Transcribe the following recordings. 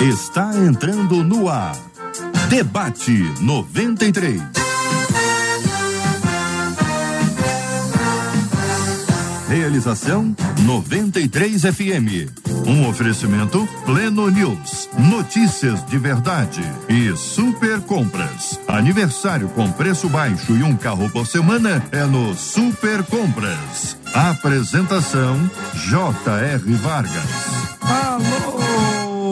Está entrando no ar. Debate 93. Realização 93 FM. Um oferecimento Pleno News. Notícias de verdade e Super Compras. Aniversário com preço baixo e um carro por semana é no Super Compras. Apresentação J.R. Vargas. Alô,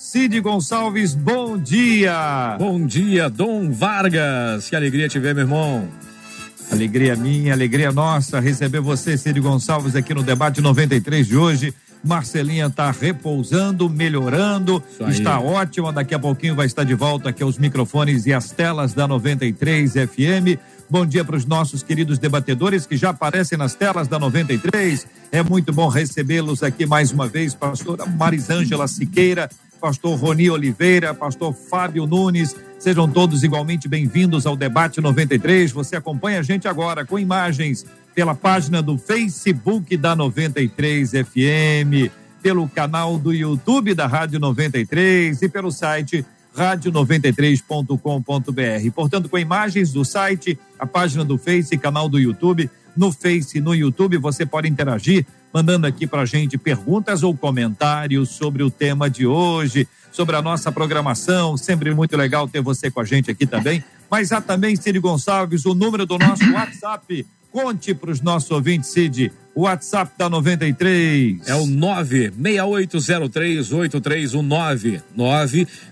Cid Gonçalves, bom dia. Bom dia, Dom Vargas. Que alegria te ver, meu irmão. Alegria minha, alegria nossa receber você, Cid Gonçalves, aqui no debate 93 de hoje. Marcelinha está repousando, melhorando, está ótima. Daqui a pouquinho vai estar de volta aqui aos microfones e às telas da 93 FM. Bom dia para os nossos queridos debatedores que já aparecem nas telas da 93. É muito bom recebê-los aqui mais uma vez, pastora Marisângela Siqueira, pastor Roni Oliveira, pastor Fábio Nunes. Sejam todos igualmente bem-vindos ao debate 93. Você acompanha a gente agora com imagens pela página do Facebook da 93 FM, pelo canal do YouTube da Rádio 93 e pelo site rádio93.com.br. Portanto, com imagens do site, a página do Face, canal do YouTube, no Face no YouTube, você pode interagir, mandando aqui para a gente perguntas ou comentários sobre o tema de hoje, sobre a nossa programação. Sempre muito legal ter você com a gente aqui também. Mas há também, Cid Gonçalves, o número do nosso WhatsApp Conte para os nossos ouvintes, Cid, o WhatsApp da 93. É o 968038319.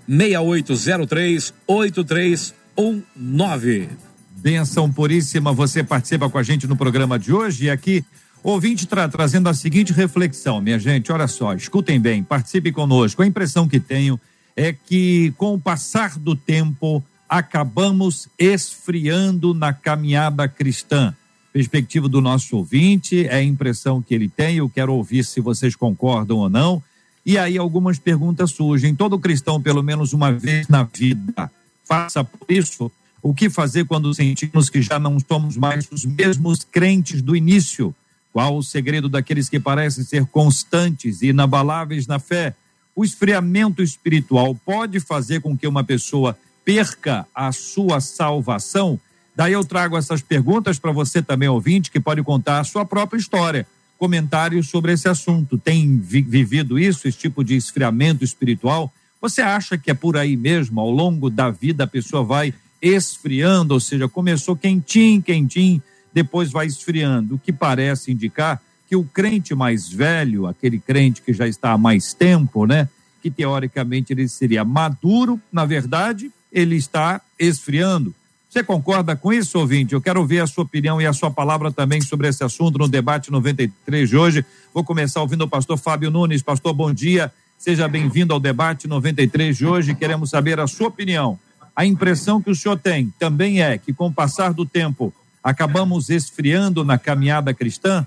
968038319. Benção puríssima, você participa com a gente no programa de hoje e aqui ouvinte tra trazendo a seguinte reflexão, minha gente, olha só, escutem bem, participe conosco. A impressão que tenho é que com o passar do tempo acabamos esfriando na caminhada cristã perspectiva do nosso ouvinte, é a impressão que ele tem, eu quero ouvir se vocês concordam ou não. E aí algumas perguntas surgem. Todo cristão, pelo menos uma vez na vida, faça por isso. O que fazer quando sentimos que já não somos mais os mesmos crentes do início? Qual o segredo daqueles que parecem ser constantes e inabaláveis na fé? O esfriamento espiritual pode fazer com que uma pessoa perca a sua salvação? Daí eu trago essas perguntas para você também, ouvinte, que pode contar a sua própria história. Comentários sobre esse assunto. Tem vi vivido isso, esse tipo de esfriamento espiritual? Você acha que é por aí mesmo? Ao longo da vida a pessoa vai esfriando, ou seja, começou quentinho, quentinho, depois vai esfriando, o que parece indicar que o crente mais velho, aquele crente que já está há mais tempo, né, que teoricamente ele seria maduro, na verdade, ele está esfriando. Você concorda com isso, ouvinte? Eu quero ouvir a sua opinião e a sua palavra também sobre esse assunto no debate 93 de hoje. Vou começar ouvindo o pastor Fábio Nunes. Pastor, bom dia. Seja bem-vindo ao debate 93 de hoje. Queremos saber a sua opinião. A impressão que o senhor tem também é que, com o passar do tempo, acabamos esfriando na caminhada cristã?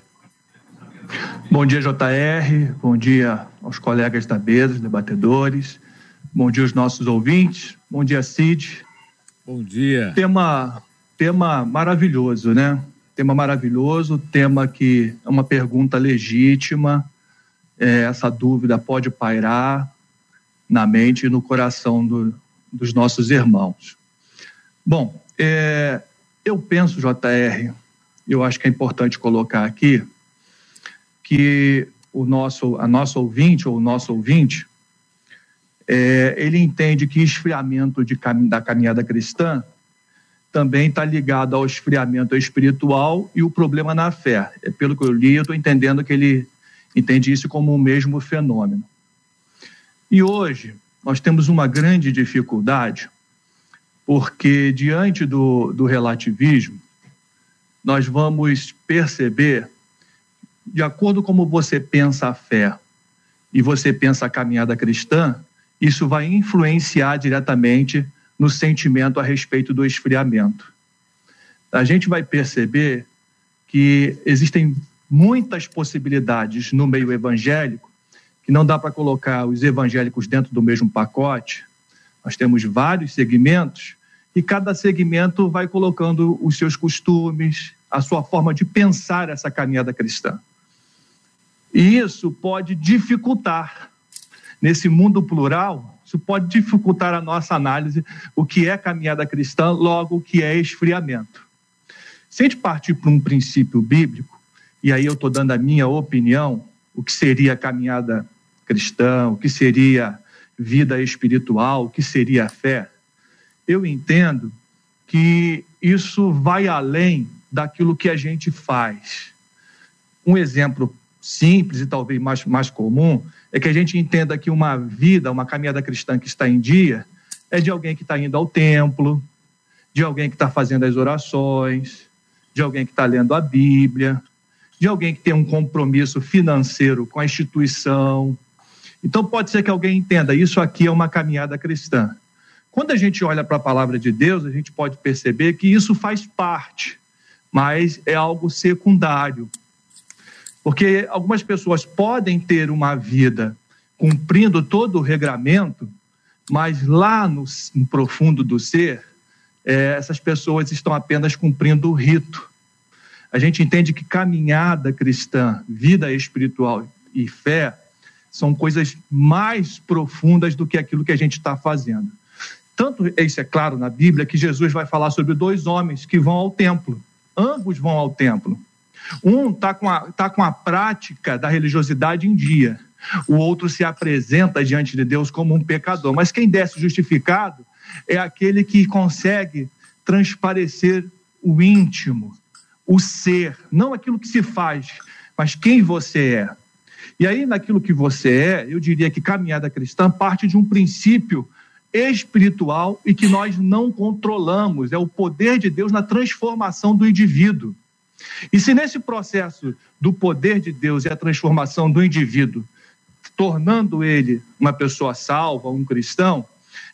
Bom dia, JR. Bom dia aos colegas da mesa, debatedores. Bom dia aos nossos ouvintes. Bom dia, Cid. Bom dia. Tema, tema maravilhoso, né? Tema maravilhoso, tema que é uma pergunta legítima. É, essa dúvida pode pairar na mente e no coração do, dos nossos irmãos. Bom, é, eu penso, JR, eu acho que é importante colocar aqui que o nosso, a nossa ouvinte ou o nosso ouvinte é, ele entende que esfriamento de, da caminhada cristã também está ligado ao esfriamento espiritual e o problema na fé. É, pelo que eu li, eu estou entendendo que ele entende isso como o mesmo fenômeno. E hoje nós temos uma grande dificuldade, porque diante do, do relativismo, nós vamos perceber, de acordo com como você pensa a fé e você pensa a caminhada cristã, isso vai influenciar diretamente no sentimento a respeito do esfriamento. a gente vai perceber que existem muitas possibilidades no meio evangélico, que não dá para colocar os evangélicos dentro do mesmo pacote. Nós temos vários segmentos e cada segmento vai colocando os seus costumes, a sua forma de pensar essa caminhada cristã. E isso pode dificultar, nesse mundo plural, isso pode dificultar a nossa análise, o que é caminhada cristã, logo o que é esfriamento. Se a gente partir para um princípio bíblico, e aí eu estou dando a minha opinião, o que seria caminhada cristã, o que seria vida espiritual, o que seria fé, eu entendo que isso vai além daquilo que a gente faz. Um exemplo simples e talvez mais, mais comum é que a gente entenda que uma vida, uma caminhada cristã que está em dia, é de alguém que está indo ao templo, de alguém que está fazendo as orações, de alguém que está lendo a Bíblia, de alguém que tem um compromisso financeiro com a instituição. Então, pode ser que alguém entenda, isso aqui é uma caminhada cristã. Quando a gente olha para a palavra de Deus, a gente pode perceber que isso faz parte, mas é algo secundário. Porque algumas pessoas podem ter uma vida cumprindo todo o regramento, mas lá no, no profundo do ser, é, essas pessoas estão apenas cumprindo o rito. A gente entende que caminhada cristã, vida espiritual e fé são coisas mais profundas do que aquilo que a gente está fazendo. Tanto isso é claro na Bíblia que Jesus vai falar sobre dois homens que vão ao templo. Ambos vão ao templo. Um está com, a, tá com a prática da religiosidade em dia, o outro se apresenta diante de Deus como um pecador. Mas quem desce justificado é aquele que consegue transparecer o íntimo, o ser, não aquilo que se faz, mas quem você é. E aí, naquilo que você é, eu diria que caminhada cristã parte de um princípio espiritual e que nós não controlamos, é o poder de Deus na transformação do indivíduo. E se nesse processo do poder de Deus e a transformação do indivíduo, tornando ele uma pessoa salva, um cristão,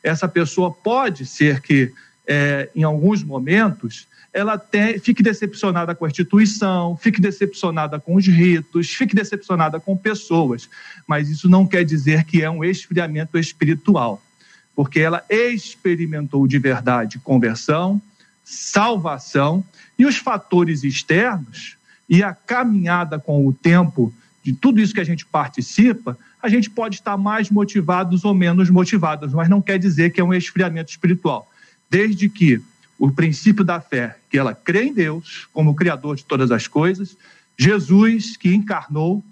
essa pessoa pode ser que, é, em alguns momentos, ela fique decepcionada com a instituição, fique decepcionada com os ritos, fique decepcionada com pessoas. Mas isso não quer dizer que é um esfriamento espiritual, porque ela experimentou de verdade conversão, salvação e os fatores externos e a caminhada com o tempo de tudo isso que a gente participa, a gente pode estar mais motivados ou menos motivados, mas não quer dizer que é um esfriamento espiritual. Desde que o princípio da fé, que ela crê em Deus como Criador de todas as coisas, Jesus que encarnou,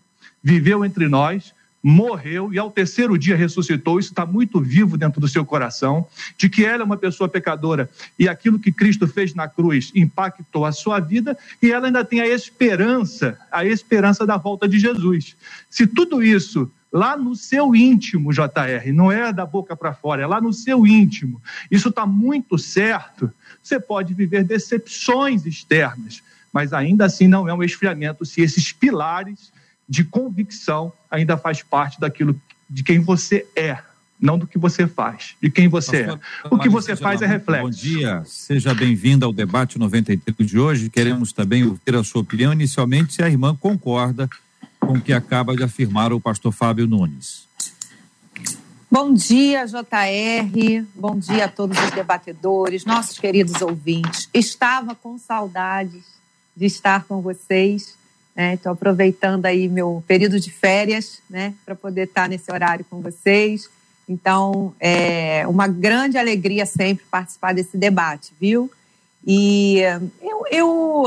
viveu entre nós, morreu e ao terceiro dia ressuscitou, isso está muito vivo dentro do seu coração, de que ela é uma pessoa pecadora e aquilo que Cristo fez na cruz impactou a sua vida e ela ainda tem a esperança, a esperança da volta de Jesus. Se tudo isso lá no seu íntimo, JR, não é da boca para fora, é lá no seu íntimo, isso está muito certo, você pode viver decepções externas, mas ainda assim não é um esfriamento se esses pilares de convicção ainda faz parte daquilo de quem você é, não do que você faz, de quem você Pastor, é. O que você faz é reflexo. Bom dia, seja bem-vindo ao debate 93 de hoje. Queremos também ouvir a sua opinião, inicialmente, se a irmã concorda com o que acaba de afirmar o pastor Fábio Nunes. Bom dia, JR. Bom dia a todos os debatedores, nossos queridos ouvintes. Estava com saudades de estar com vocês Estou né? aproveitando aí meu período de férias, né, para poder estar nesse horário com vocês. Então, é uma grande alegria sempre participar desse debate, viu? E eu, eu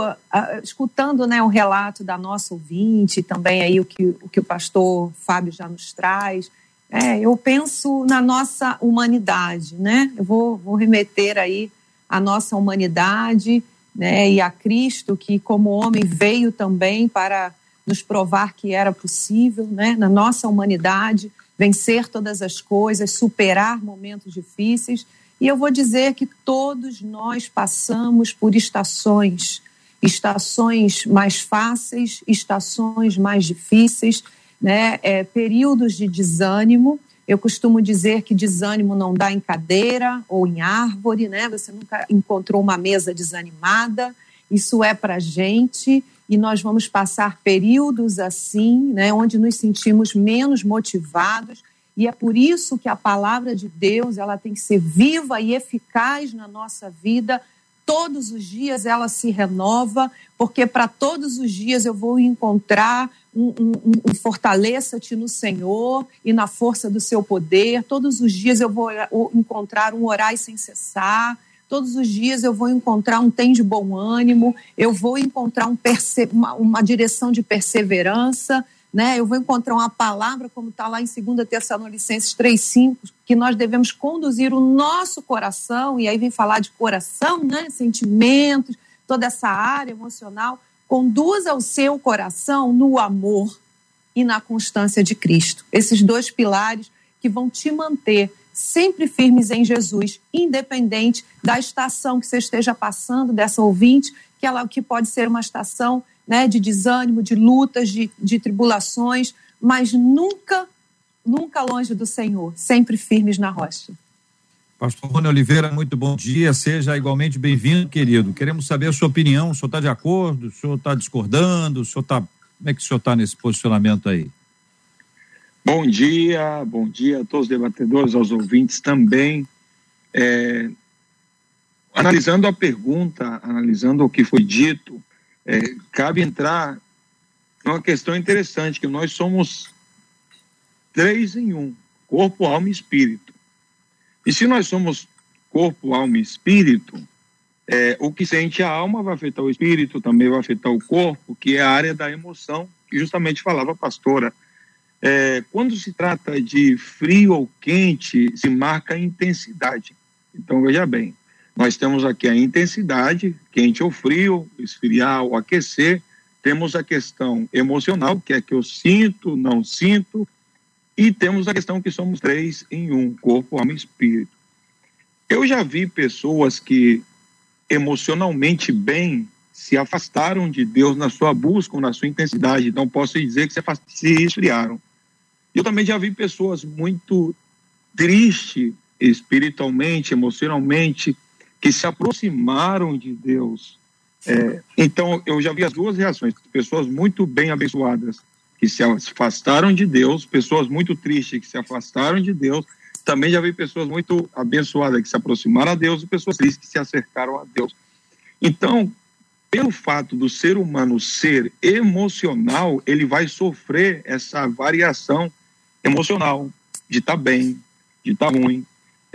escutando né, o relato da nossa ouvinte, também aí o que o, que o pastor Fábio já nos traz, é, eu penso na nossa humanidade, né? Eu vou, vou remeter aí à nossa humanidade né, e a Cristo, que como homem veio também para nos provar que era possível, né, na nossa humanidade, vencer todas as coisas, superar momentos difíceis. E eu vou dizer que todos nós passamos por estações, estações mais fáceis, estações mais difíceis, né, é, períodos de desânimo, eu costumo dizer que desânimo não dá em cadeira ou em árvore, né? Você nunca encontrou uma mesa desanimada. Isso é para gente e nós vamos passar períodos assim, né, onde nos sentimos menos motivados. E é por isso que a palavra de Deus ela tem que ser viva e eficaz na nossa vida. Todos os dias ela se renova, porque para todos os dias eu vou encontrar um, um, um fortaleça-te no Senhor e na força do seu poder. Todos os dias eu vou encontrar um orar sem cessar. Todos os dias eu vou encontrar um tem de bom ânimo, eu vou encontrar um uma, uma direção de perseverança, né? eu vou encontrar uma palavra, como está lá em 2 Tessalonicenses 3,5, que nós devemos conduzir o nosso coração, e aí vem falar de coração, né? sentimentos, toda essa área emocional, conduza o seu coração no amor e na constância de Cristo. Esses dois pilares que vão te manter sempre firmes em Jesus, independente da estação que você esteja passando, dessa ouvinte, que ela que pode ser uma estação né, de desânimo, de lutas, de, de tribulações, mas nunca, nunca longe do Senhor, sempre firmes na rocha. Pastor Rony Oliveira, muito bom dia. Seja igualmente bem-vindo, querido. Queremos saber a sua opinião. O senhor está de acordo? O senhor está discordando? O senhor está. Como é que o senhor está nesse posicionamento aí? Bom dia, bom dia a todos os debatedores, aos ouvintes também. É, analisando a pergunta, analisando o que foi dito, é, cabe entrar numa questão interessante, que nós somos três em um, corpo, alma e espírito. E se nós somos corpo, alma e espírito, é, o que sente a alma vai afetar o espírito, também vai afetar o corpo, que é a área da emoção, que justamente falava a pastora, é, quando se trata de frio ou quente, se marca a intensidade. Então, veja bem, nós temos aqui a intensidade, quente ou frio, esfriar ou aquecer. Temos a questão emocional, que é que eu sinto, não sinto. E temos a questão que somos três em um, corpo, alma e espírito. Eu já vi pessoas que emocionalmente bem se afastaram de Deus na sua busca, na sua intensidade. Então, posso dizer que se esfriaram. Eu também já vi pessoas muito tristes espiritualmente, emocionalmente, que se aproximaram de Deus. É, então, eu já vi as duas reações: pessoas muito bem abençoadas que se afastaram de Deus, pessoas muito tristes que se afastaram de Deus. Também já vi pessoas muito abençoadas que se aproximaram a Deus e pessoas tristes que se acercaram a Deus. Então, pelo fato do ser humano ser emocional, ele vai sofrer essa variação emocional, de estar tá bem, de estar tá ruim.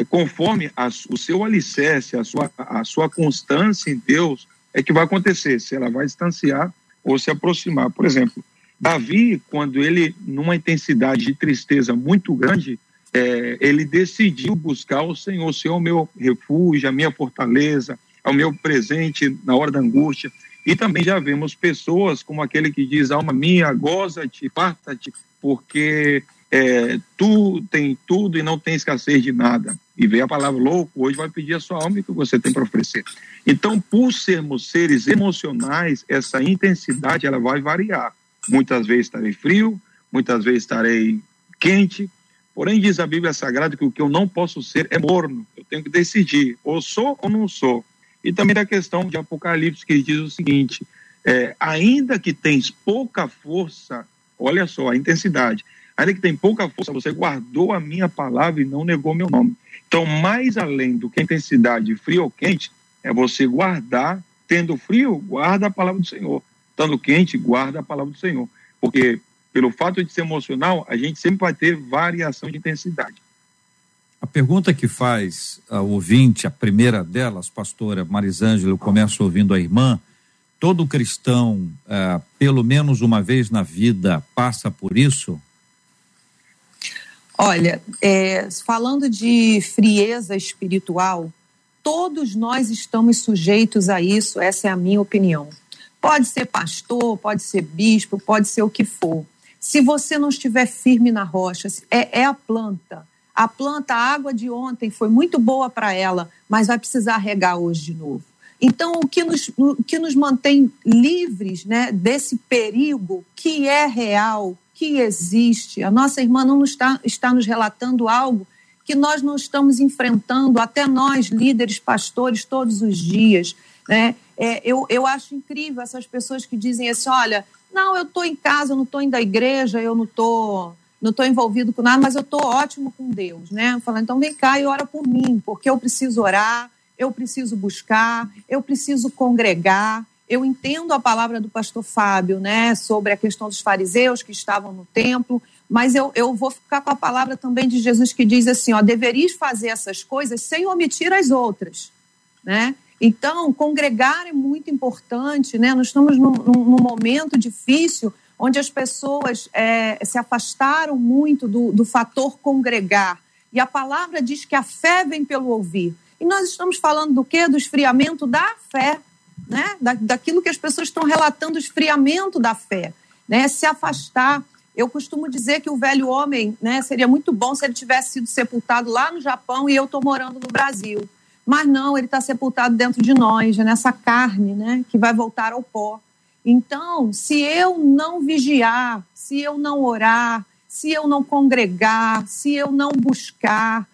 Conforme a, o seu alicerce, a sua, a sua constância em Deus, é que vai acontecer, se ela vai distanciar ou se aproximar. Por exemplo, Davi, quando ele, numa intensidade de tristeza muito grande, é, ele decidiu buscar o Senhor, o Senhor é o meu refúgio, a minha fortaleza, é o meu presente na hora da angústia. E também já vemos pessoas como aquele que diz, alma minha, goza-te, farta-te, porque é, tu tem tudo e não tem escassez de nada. E veio a palavra louco, hoje vai pedir a sua alma e que você tem para oferecer. Então, por sermos seres emocionais, essa intensidade ela vai variar. Muitas vezes estarei frio, muitas vezes estarei quente. Porém, diz a Bíblia Sagrada que o que eu não posso ser é morno. Eu tenho que decidir, ou sou ou não sou. E também da questão de Apocalipse, que diz o seguinte: é, ainda que tens pouca força, olha só a intensidade, ainda que tem pouca força, você guardou a minha palavra e não negou meu nome. Então, mais além do que intensidade frio ou quente, é você guardar, tendo frio, guarda a palavra do Senhor. Estando quente, guarda a palavra do Senhor. Porque, pelo fato de ser emocional, a gente sempre vai ter variação de intensidade. A pergunta que faz a ouvinte, a primeira delas, pastora Marisângela, eu começo ouvindo a irmã, todo cristão, é, pelo menos uma vez na vida, passa por isso? Olha, é, falando de frieza espiritual, todos nós estamos sujeitos a isso, essa é a minha opinião. Pode ser pastor, pode ser bispo, pode ser o que for. Se você não estiver firme na rocha, é, é a planta. A planta, a água de ontem foi muito boa para ela, mas vai precisar regar hoje de novo. Então, o que nos, o que nos mantém livres né, desse perigo que é real, que existe. A nossa irmã não está, está nos relatando algo que nós não estamos enfrentando, até nós, líderes, pastores, todos os dias. Né? É, eu, eu acho incrível essas pessoas que dizem assim: olha, não, eu estou em casa, eu não estou indo à igreja, eu não estou não estou envolvido com nada, mas eu estou ótimo com Deus, né? Falando, então vem cá e ora por mim, porque eu preciso orar, eu preciso buscar, eu preciso congregar. Eu entendo a palavra do pastor Fábio, né, sobre a questão dos fariseus que estavam no templo, mas eu, eu vou ficar com a palavra também de Jesus que diz assim: ó, deveris fazer essas coisas sem omitir as outras, né? Então, congregar é muito importante, né? Nós estamos num, num momento difícil onde as pessoas é, se afastaram muito do, do fator congregar. E a palavra diz que a fé vem pelo ouvir. E nós estamos falando do quê? Do esfriamento da fé, né? Da, daquilo que as pessoas estão relatando, esfriamento da fé, né? Se afastar. Eu costumo dizer que o velho homem, né, seria muito bom se ele tivesse sido sepultado lá no Japão e eu estou morando no Brasil. Mas não, ele está sepultado dentro de nós, nessa carne, né, que vai voltar ao pó. Então, se eu não vigiar, se eu não orar, se eu não congregar, se eu não buscar,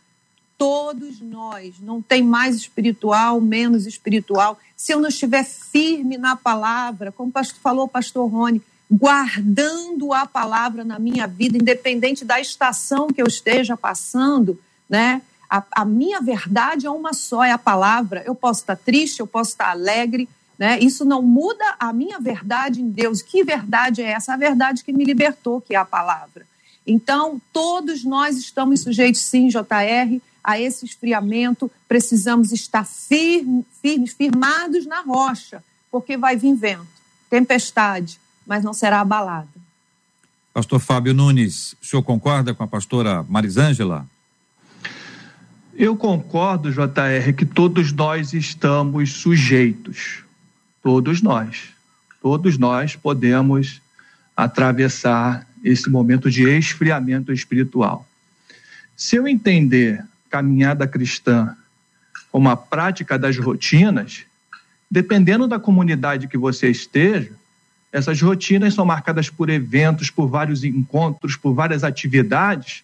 todos nós, não tem mais espiritual, menos espiritual, se eu não estiver firme na palavra, como falou o pastor Rony, guardando a palavra na minha vida, independente da estação que eu esteja passando, né? A, a, minha verdade é uma só, é a palavra. Eu posso estar triste, eu posso estar alegre, né? Isso não muda a minha verdade em Deus. Que verdade é essa? A verdade que me libertou, que é a palavra. Então, todos nós estamos sujeitos, sim, JR, a esse esfriamento. Precisamos estar firmes, firmes firmados na rocha, porque vai vir vento, tempestade, mas não será abalada. Pastor Fábio Nunes, o senhor concorda com a pastora Marisângela? Eu concordo, JR, que todos nós estamos sujeitos. Todos nós. Todos nós podemos atravessar esse momento de esfriamento espiritual. Se eu entender caminhada cristã como a prática das rotinas, dependendo da comunidade que você esteja, essas rotinas são marcadas por eventos, por vários encontros, por várias atividades,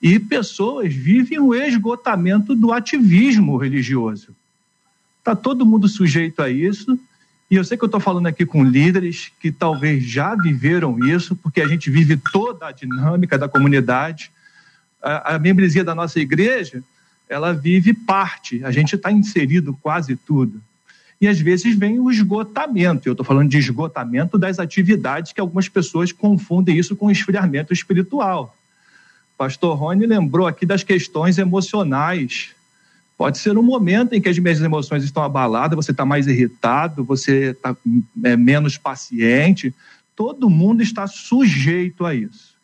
e pessoas vivem o esgotamento do ativismo religioso. Está todo mundo sujeito a isso, e eu sei que eu estou falando aqui com líderes que talvez já viveram isso, porque a gente vive toda a dinâmica da comunidade. A, a membresia da nossa igreja, ela vive parte, a gente está inserido quase tudo e às vezes vem o esgotamento. Eu estou falando de esgotamento das atividades que algumas pessoas confundem isso com esfriamento espiritual. Pastor Rony lembrou aqui das questões emocionais. Pode ser um momento em que as minhas emoções estão abaladas, você está mais irritado, você está é, menos paciente. Todo mundo está sujeito a isso.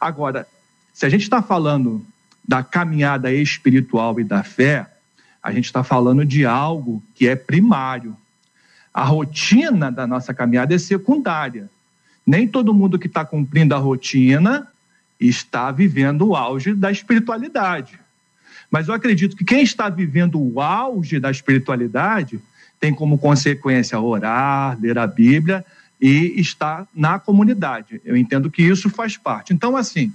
Agora, se a gente está falando da caminhada espiritual e da fé, a gente está falando de algo que é primário. A rotina da nossa caminhada é secundária. Nem todo mundo que está cumprindo a rotina está vivendo o auge da espiritualidade. Mas eu acredito que quem está vivendo o auge da espiritualidade tem como consequência orar, ler a Bíblia e estar na comunidade. Eu entendo que isso faz parte. Então, assim,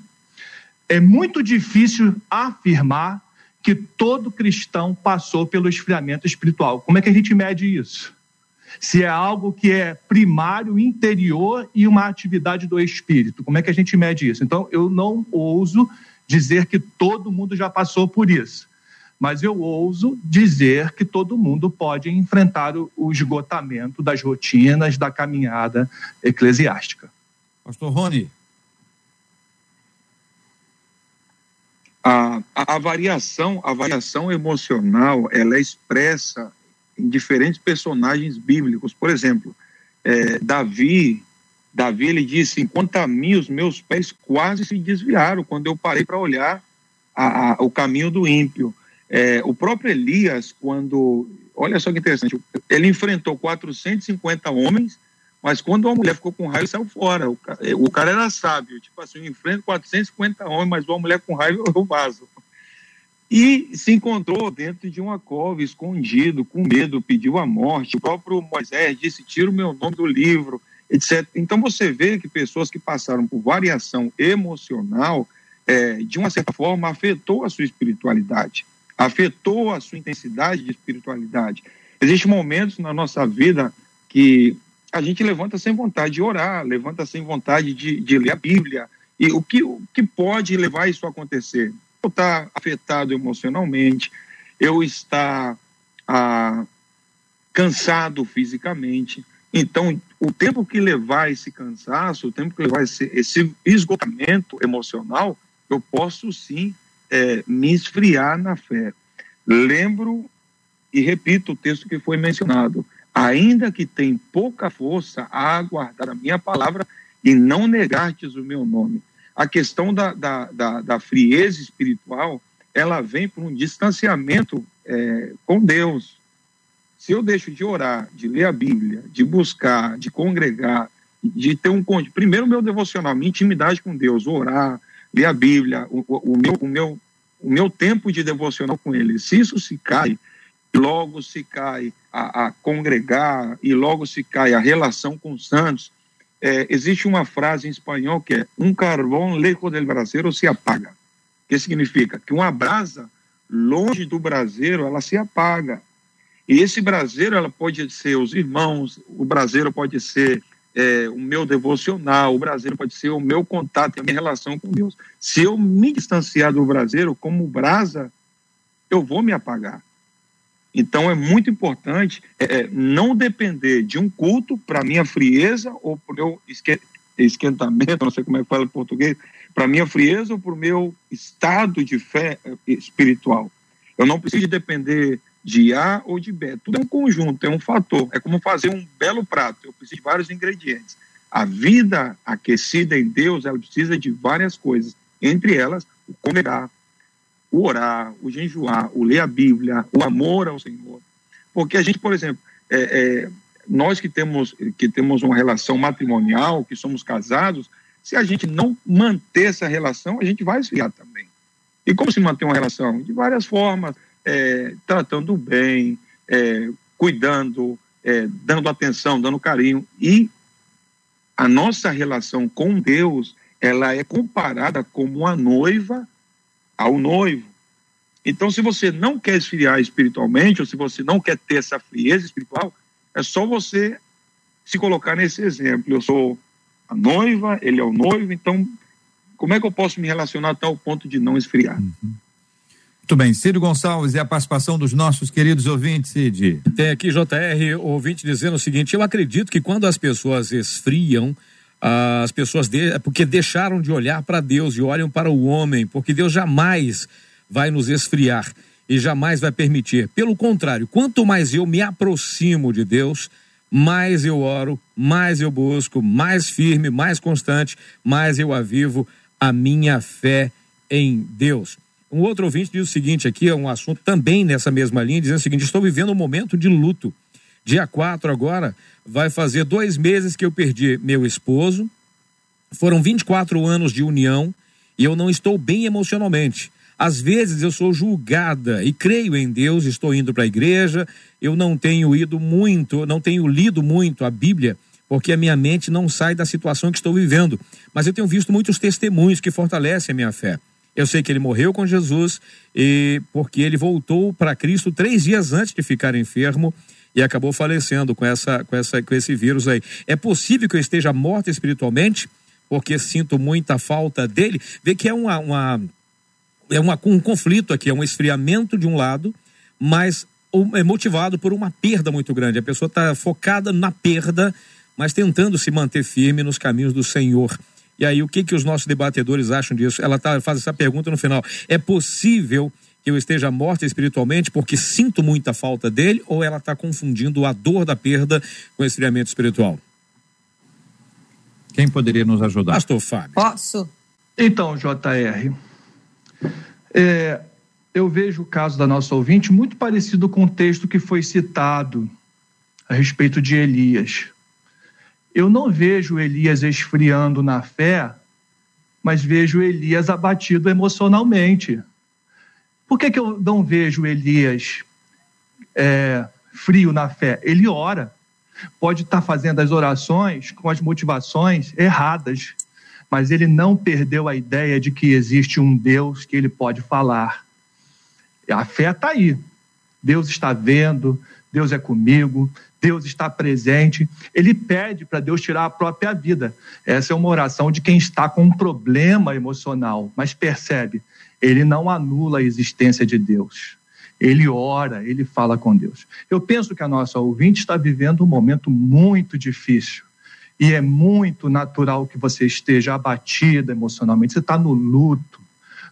é muito difícil afirmar que todo cristão passou pelo esfriamento espiritual. Como é que a gente mede isso? Se é algo que é primário, interior e uma atividade do espírito, como é que a gente mede isso? Então, eu não ouso dizer que todo mundo já passou por isso, mas eu ouso dizer que todo mundo pode enfrentar o, esgotamento das rotinas da caminhada eclesiástica. Pastor Rony, a, a, variação, a variação emocional, ela é expressa em diferentes personagens bíblicos. Por exemplo, é, Davi, Davi ele disse: enquanto a mim os meus pés quase se desviaram quando eu parei para olhar a, o caminho do ímpio. É, o próprio Elias, quando, olha só que interessante, ele enfrentou 450 homens mas quando uma mulher ficou com raiva, saiu fora. O, o cara era sábio, tipo assim, eu enfrento 450 homens, mas uma mulher com raiva eu vaso. E se encontrou dentro de uma cova, escondido, com medo, pediu a morte. O próprio Moisés disse: tira o meu nome do livro, etc. Então você vê que pessoas que passaram por variação emocional, é, de uma certa forma, afetou a sua espiritualidade, afetou a sua intensidade de espiritualidade. Existem momentos na nossa vida que a gente levanta sem vontade de orar, levanta sem vontade de, de ler a Bíblia. E o que, o que pode levar isso a acontecer? Eu estar afetado emocionalmente, eu estar ah, cansado fisicamente. Então, o tempo que levar esse cansaço, o tempo que levar esse, esse esgotamento emocional, eu posso sim é, me esfriar na fé. Lembro e repito o texto que foi mencionado. Ainda que tem pouca força a aguardar a minha palavra e não negartes o meu nome. A questão da, da, da, da frieza espiritual, ela vem por um distanciamento é, com Deus. Se eu deixo de orar, de ler a Bíblia, de buscar, de congregar, de ter um primeiro meu devocional, minha intimidade com Deus, orar, ler a Bíblia, o, o, meu, o, meu, o meu tempo de devocional com Ele, se isso se cai, logo se cai a, a congregar e logo se cai a relação com os santos, é, existe uma frase em espanhol que é um carvão lejos del braseiro se apaga. que significa? Que uma brasa longe do braseiro, ela se apaga. E esse braseiro, ela pode ser os irmãos, o braseiro pode ser é, o meu devocional, o braseiro pode ser o meu contato, a minha relação com Deus. Se eu me distanciar do braseiro como brasa, eu vou me apagar. Então é muito importante é, é não depender de um culto para minha frieza ou para o meu esquentamento, não sei como é que fala em português, para minha frieza ou para o meu estado de fé é, espiritual. Eu não preciso depender de A ou de B. Tudo é um conjunto, é um fator. É como fazer um belo prato. Eu preciso de vários ingredientes. A vida aquecida em Deus, ela precisa de várias coisas. Entre elas, o congregar, o orar, o jejuar, o ler a Bíblia, o amor ao Senhor. Porque a gente, por exemplo, é, é, nós que temos, que temos uma relação matrimonial, que somos casados, se a gente não manter essa relação, a gente vai esfriar também. E como se manter uma relação? De várias formas é, tratando bem, é, cuidando, é, dando atenção, dando carinho. E a nossa relação com Deus, ela é comparada como uma noiva ao noivo. Então, se você não quer esfriar espiritualmente, ou se você não quer ter essa frieza espiritual, é só você se colocar nesse exemplo. Eu sou a noiva, ele é o noivo, então como é que eu posso me relacionar a tal ponto de não esfriar? Uhum. Muito bem, Cid Gonçalves e a participação dos nossos queridos ouvintes, Cid. Tem aqui JR, ouvinte, dizendo o seguinte: eu acredito que quando as pessoas esfriam, as pessoas de, é porque deixaram de olhar para Deus e olham para o homem, porque Deus jamais vai nos esfriar e jamais vai permitir. Pelo contrário, quanto mais eu me aproximo de Deus, mais eu oro, mais eu busco, mais firme, mais constante, mais eu avivo a minha fé em Deus. Um outro ouvinte diz o seguinte aqui, é um assunto também nessa mesma linha, dizendo o seguinte: estou vivendo um momento de luto. Dia 4 agora, vai fazer dois meses que eu perdi meu esposo. Foram 24 anos de união e eu não estou bem emocionalmente. Às vezes eu sou julgada e creio em Deus, estou indo para a igreja, eu não tenho ido muito, não tenho lido muito a Bíblia, porque a minha mente não sai da situação que estou vivendo. Mas eu tenho visto muitos testemunhos que fortalecem a minha fé. Eu sei que ele morreu com Jesus e porque ele voltou para Cristo três dias antes de ficar enfermo e acabou falecendo com essa, com essa, com esse vírus aí. É possível que eu esteja morto espiritualmente porque sinto muita falta dele. Vê que é uma, uma é uma, um conflito aqui, é um esfriamento de um lado, mas é motivado por uma perda muito grande. A pessoa está focada na perda, mas tentando se manter firme nos caminhos do Senhor. E aí, o que, que os nossos debatedores acham disso? Ela tá, faz essa pergunta no final. É possível que eu esteja morta espiritualmente porque sinto muita falta dele ou ela está confundindo a dor da perda com o esfriamento espiritual? Quem poderia nos ajudar? Pastor Fábio. Posso? Então, JR, é, eu vejo o caso da nossa ouvinte muito parecido com o texto que foi citado a respeito de Elias. Eu não vejo Elias esfriando na fé, mas vejo Elias abatido emocionalmente. Por que, que eu não vejo Elias é, frio na fé? Ele ora. Pode estar fazendo as orações com as motivações erradas, mas ele não perdeu a ideia de que existe um Deus que ele pode falar. A fé está aí. Deus está vendo, Deus é comigo, Deus está presente. Ele pede para Deus tirar a própria vida. Essa é uma oração de quem está com um problema emocional, mas percebe, ele não anula a existência de Deus. Ele ora, ele fala com Deus. Eu penso que a nossa ouvinte está vivendo um momento muito difícil. E é muito natural que você esteja abatida emocionalmente. Você está no luto.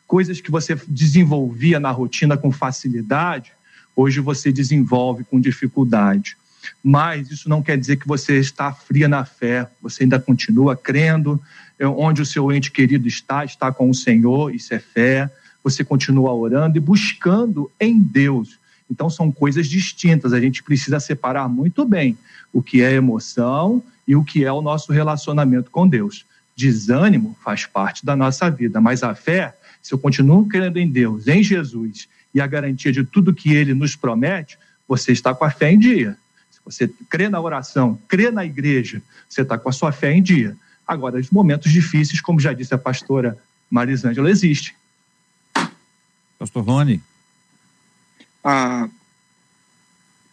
Coisas que você desenvolvia na rotina com facilidade, hoje você desenvolve com dificuldade. Mas isso não quer dizer que você está fria na fé. Você ainda continua crendo. É, onde o seu ente querido está, está com o Senhor, isso é fé. Você continua orando e buscando em Deus. Então são coisas distintas. A gente precisa separar muito bem o que é emoção e o que é o nosso relacionamento com Deus. Desânimo faz parte da nossa vida, mas a fé, se eu continuo crendo em Deus, em Jesus e a garantia de tudo que ele nos promete, você está com a fé em dia. Se você crê na oração, crê na igreja, você está com a sua fé em dia. Agora, os momentos difíceis, como já disse a pastora Marisângela, existem. Pastor Rony. Ah,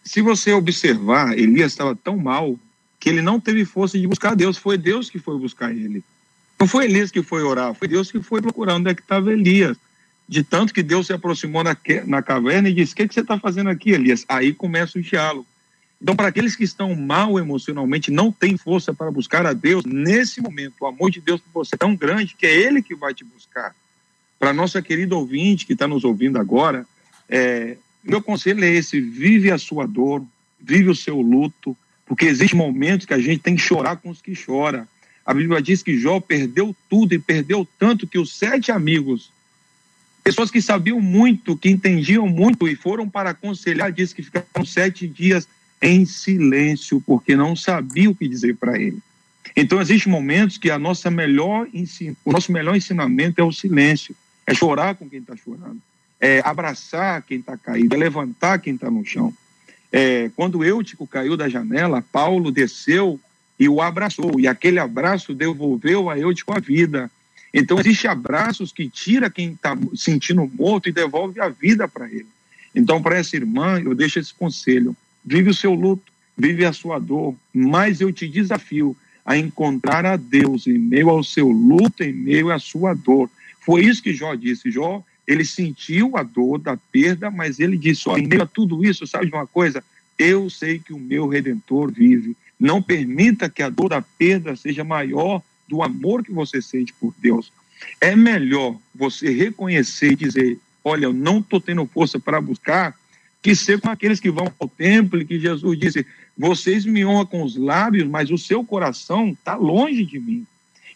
se você observar, Elias estava tão mal que ele não teve força de buscar Deus. Foi Deus que foi buscar ele. Não foi Elias que foi orar, foi Deus que foi procurar onde é que estava Elias. De tanto que Deus se aproximou na, na caverna e disse: O que, que você está fazendo aqui, Elias? Aí começa o diálogo. Então, para aqueles que estão mal emocionalmente, não têm força para buscar a Deus, nesse momento, o amor de Deus por você é tão grande que é Ele que vai te buscar. Para nossa querida ouvinte que está nos ouvindo agora, é, meu conselho é esse: vive a sua dor, vive o seu luto, porque existem momentos que a gente tem que chorar com os que choram. A Bíblia diz que Jó perdeu tudo e perdeu tanto que os sete amigos, pessoas que sabiam muito, que entendiam muito e foram para aconselhar, diz que ficaram sete dias em silêncio, porque não sabiam o que dizer para ele. Então, existem momentos que a nossa melhor o nosso melhor ensinamento é o silêncio, é chorar com quem está chorando, é abraçar quem está caído, é levantar quem está no chão. É, quando Eutico caiu da janela, Paulo desceu e o abraçou, e aquele abraço devolveu a Eutico a vida. Então, existem abraços que tira quem está sentindo morto e devolve a vida para ele. Então, para essa irmã, eu deixo esse conselho: vive o seu luto, vive a sua dor, mas eu te desafio a encontrar a Deus em meio ao seu luto, em meio à sua dor. Foi isso que Jó disse. Jó ele sentiu a dor da perda, mas ele disse: em meio a tudo isso, sabe de uma coisa? Eu sei que o meu redentor vive. Não permita que a dor da perda seja maior do amor que você sente por Deus. É melhor você reconhecer e dizer: Olha, eu não estou tendo força para buscar, que ser com aqueles que vão ao templo e que Jesus disse: Vocês me honram com os lábios, mas o seu coração está longe de mim.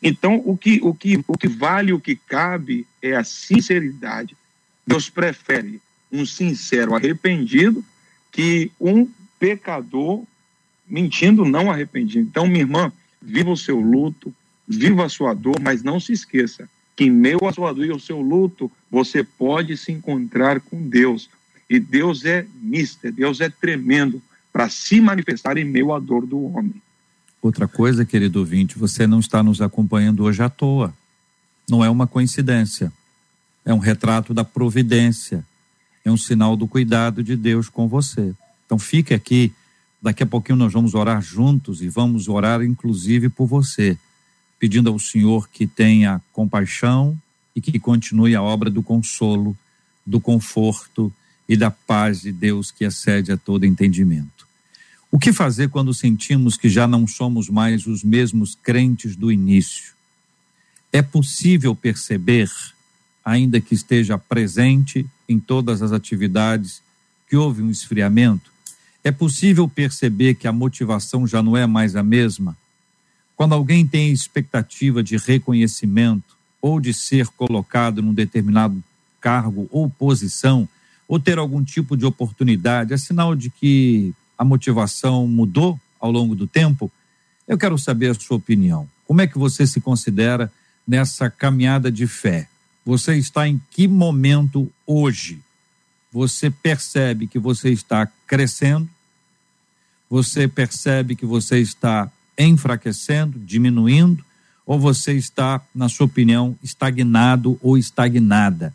Então, o que, o, que, o que vale, o que cabe é a sinceridade. Deus prefere um sincero arrependido que um pecador mentindo não arrependido. Então, minha irmã, viva o seu luto, viva a sua dor, mas não se esqueça que meio à sua dor e ao seu luto, você pode se encontrar com Deus. E Deus é mister, Deus é tremendo para se manifestar em meio à dor do homem. Outra coisa, querido ouvinte, você não está nos acompanhando hoje à toa. Não é uma coincidência. É um retrato da providência. É um sinal do cuidado de Deus com você. Então fique aqui. Daqui a pouquinho nós vamos orar juntos e vamos orar inclusive por você, pedindo ao Senhor que tenha compaixão e que continue a obra do consolo, do conforto e da paz de Deus que excede a todo entendimento. O que fazer quando sentimos que já não somos mais os mesmos crentes do início? É possível perceber, ainda que esteja presente em todas as atividades, que houve um esfriamento? É possível perceber que a motivação já não é mais a mesma? Quando alguém tem expectativa de reconhecimento ou de ser colocado num determinado cargo ou posição, ou ter algum tipo de oportunidade, é sinal de que a motivação mudou ao longo do tempo? Eu quero saber a sua opinião. Como é que você se considera nessa caminhada de fé? Você está em que momento hoje? Você percebe que você está crescendo? Você percebe que você está enfraquecendo, diminuindo? Ou você está, na sua opinião, estagnado ou estagnada?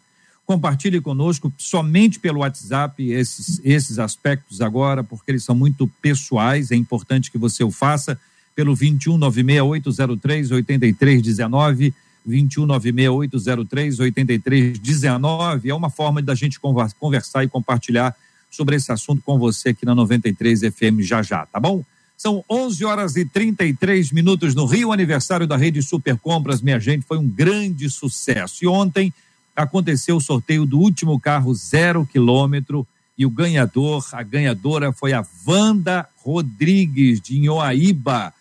Compartilhe conosco somente pelo WhatsApp esses, esses aspectos agora, porque eles são muito pessoais. É importante que você o faça pelo 21 96803 8319. 21 96803 8319. É uma forma da gente conversar e compartilhar sobre esse assunto com você aqui na 93 FM já já, tá bom? São 11 horas e 33 minutos no Rio, aniversário da Rede Super Compras, minha gente, foi um grande sucesso. E ontem aconteceu o sorteio do último carro zero quilômetro e o ganhador, a ganhadora foi a Wanda Rodrigues de Inhoaíba.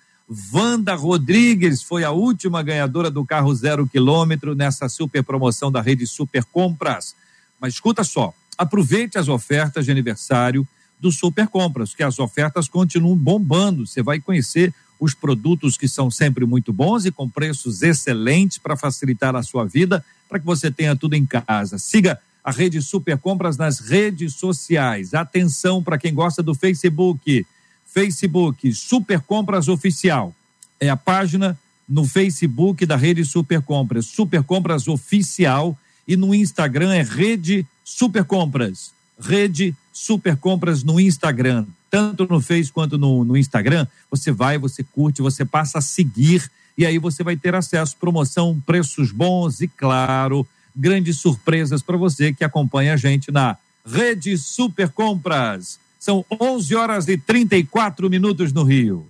Wanda Rodrigues foi a última ganhadora do carro zero quilômetro nessa super promoção da rede Super Compras. Mas escuta só, aproveite as ofertas de aniversário do Super Compras, que as ofertas continuam bombando. Você vai conhecer os produtos que são sempre muito bons e com preços excelentes para facilitar a sua vida, para que você tenha tudo em casa. Siga a rede Super Compras nas redes sociais. Atenção para quem gosta do Facebook. Facebook Super Compras Oficial. É a página no Facebook da rede Super Compras, Super Compras Oficial, e no Instagram é Rede Super Compras. Rede Super Compras no Instagram tanto no Face quanto no, no Instagram, você vai, você curte, você passa a seguir e aí você vai ter acesso, promoção, preços bons e, claro, grandes surpresas para você que acompanha a gente na Rede Super Compras. São 11 horas e 34 minutos no Rio.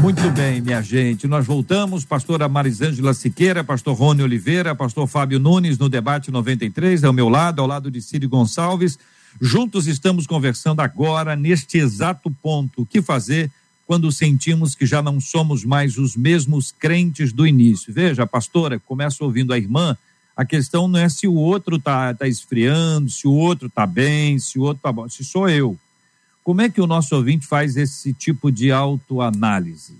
Muito bem, minha gente. Nós voltamos, pastora Marisângela Siqueira, pastor Rony Oliveira, pastor Fábio Nunes no debate 93, ao meu lado, ao lado de Cid Gonçalves. Juntos estamos conversando agora, neste exato ponto. O que fazer quando sentimos que já não somos mais os mesmos crentes do início? Veja, pastora, começa ouvindo a irmã, a questão não é se o outro está tá esfriando, se o outro está bem, se o outro está bom, se sou eu. Como é que o nosso ouvinte faz esse tipo de autoanálise?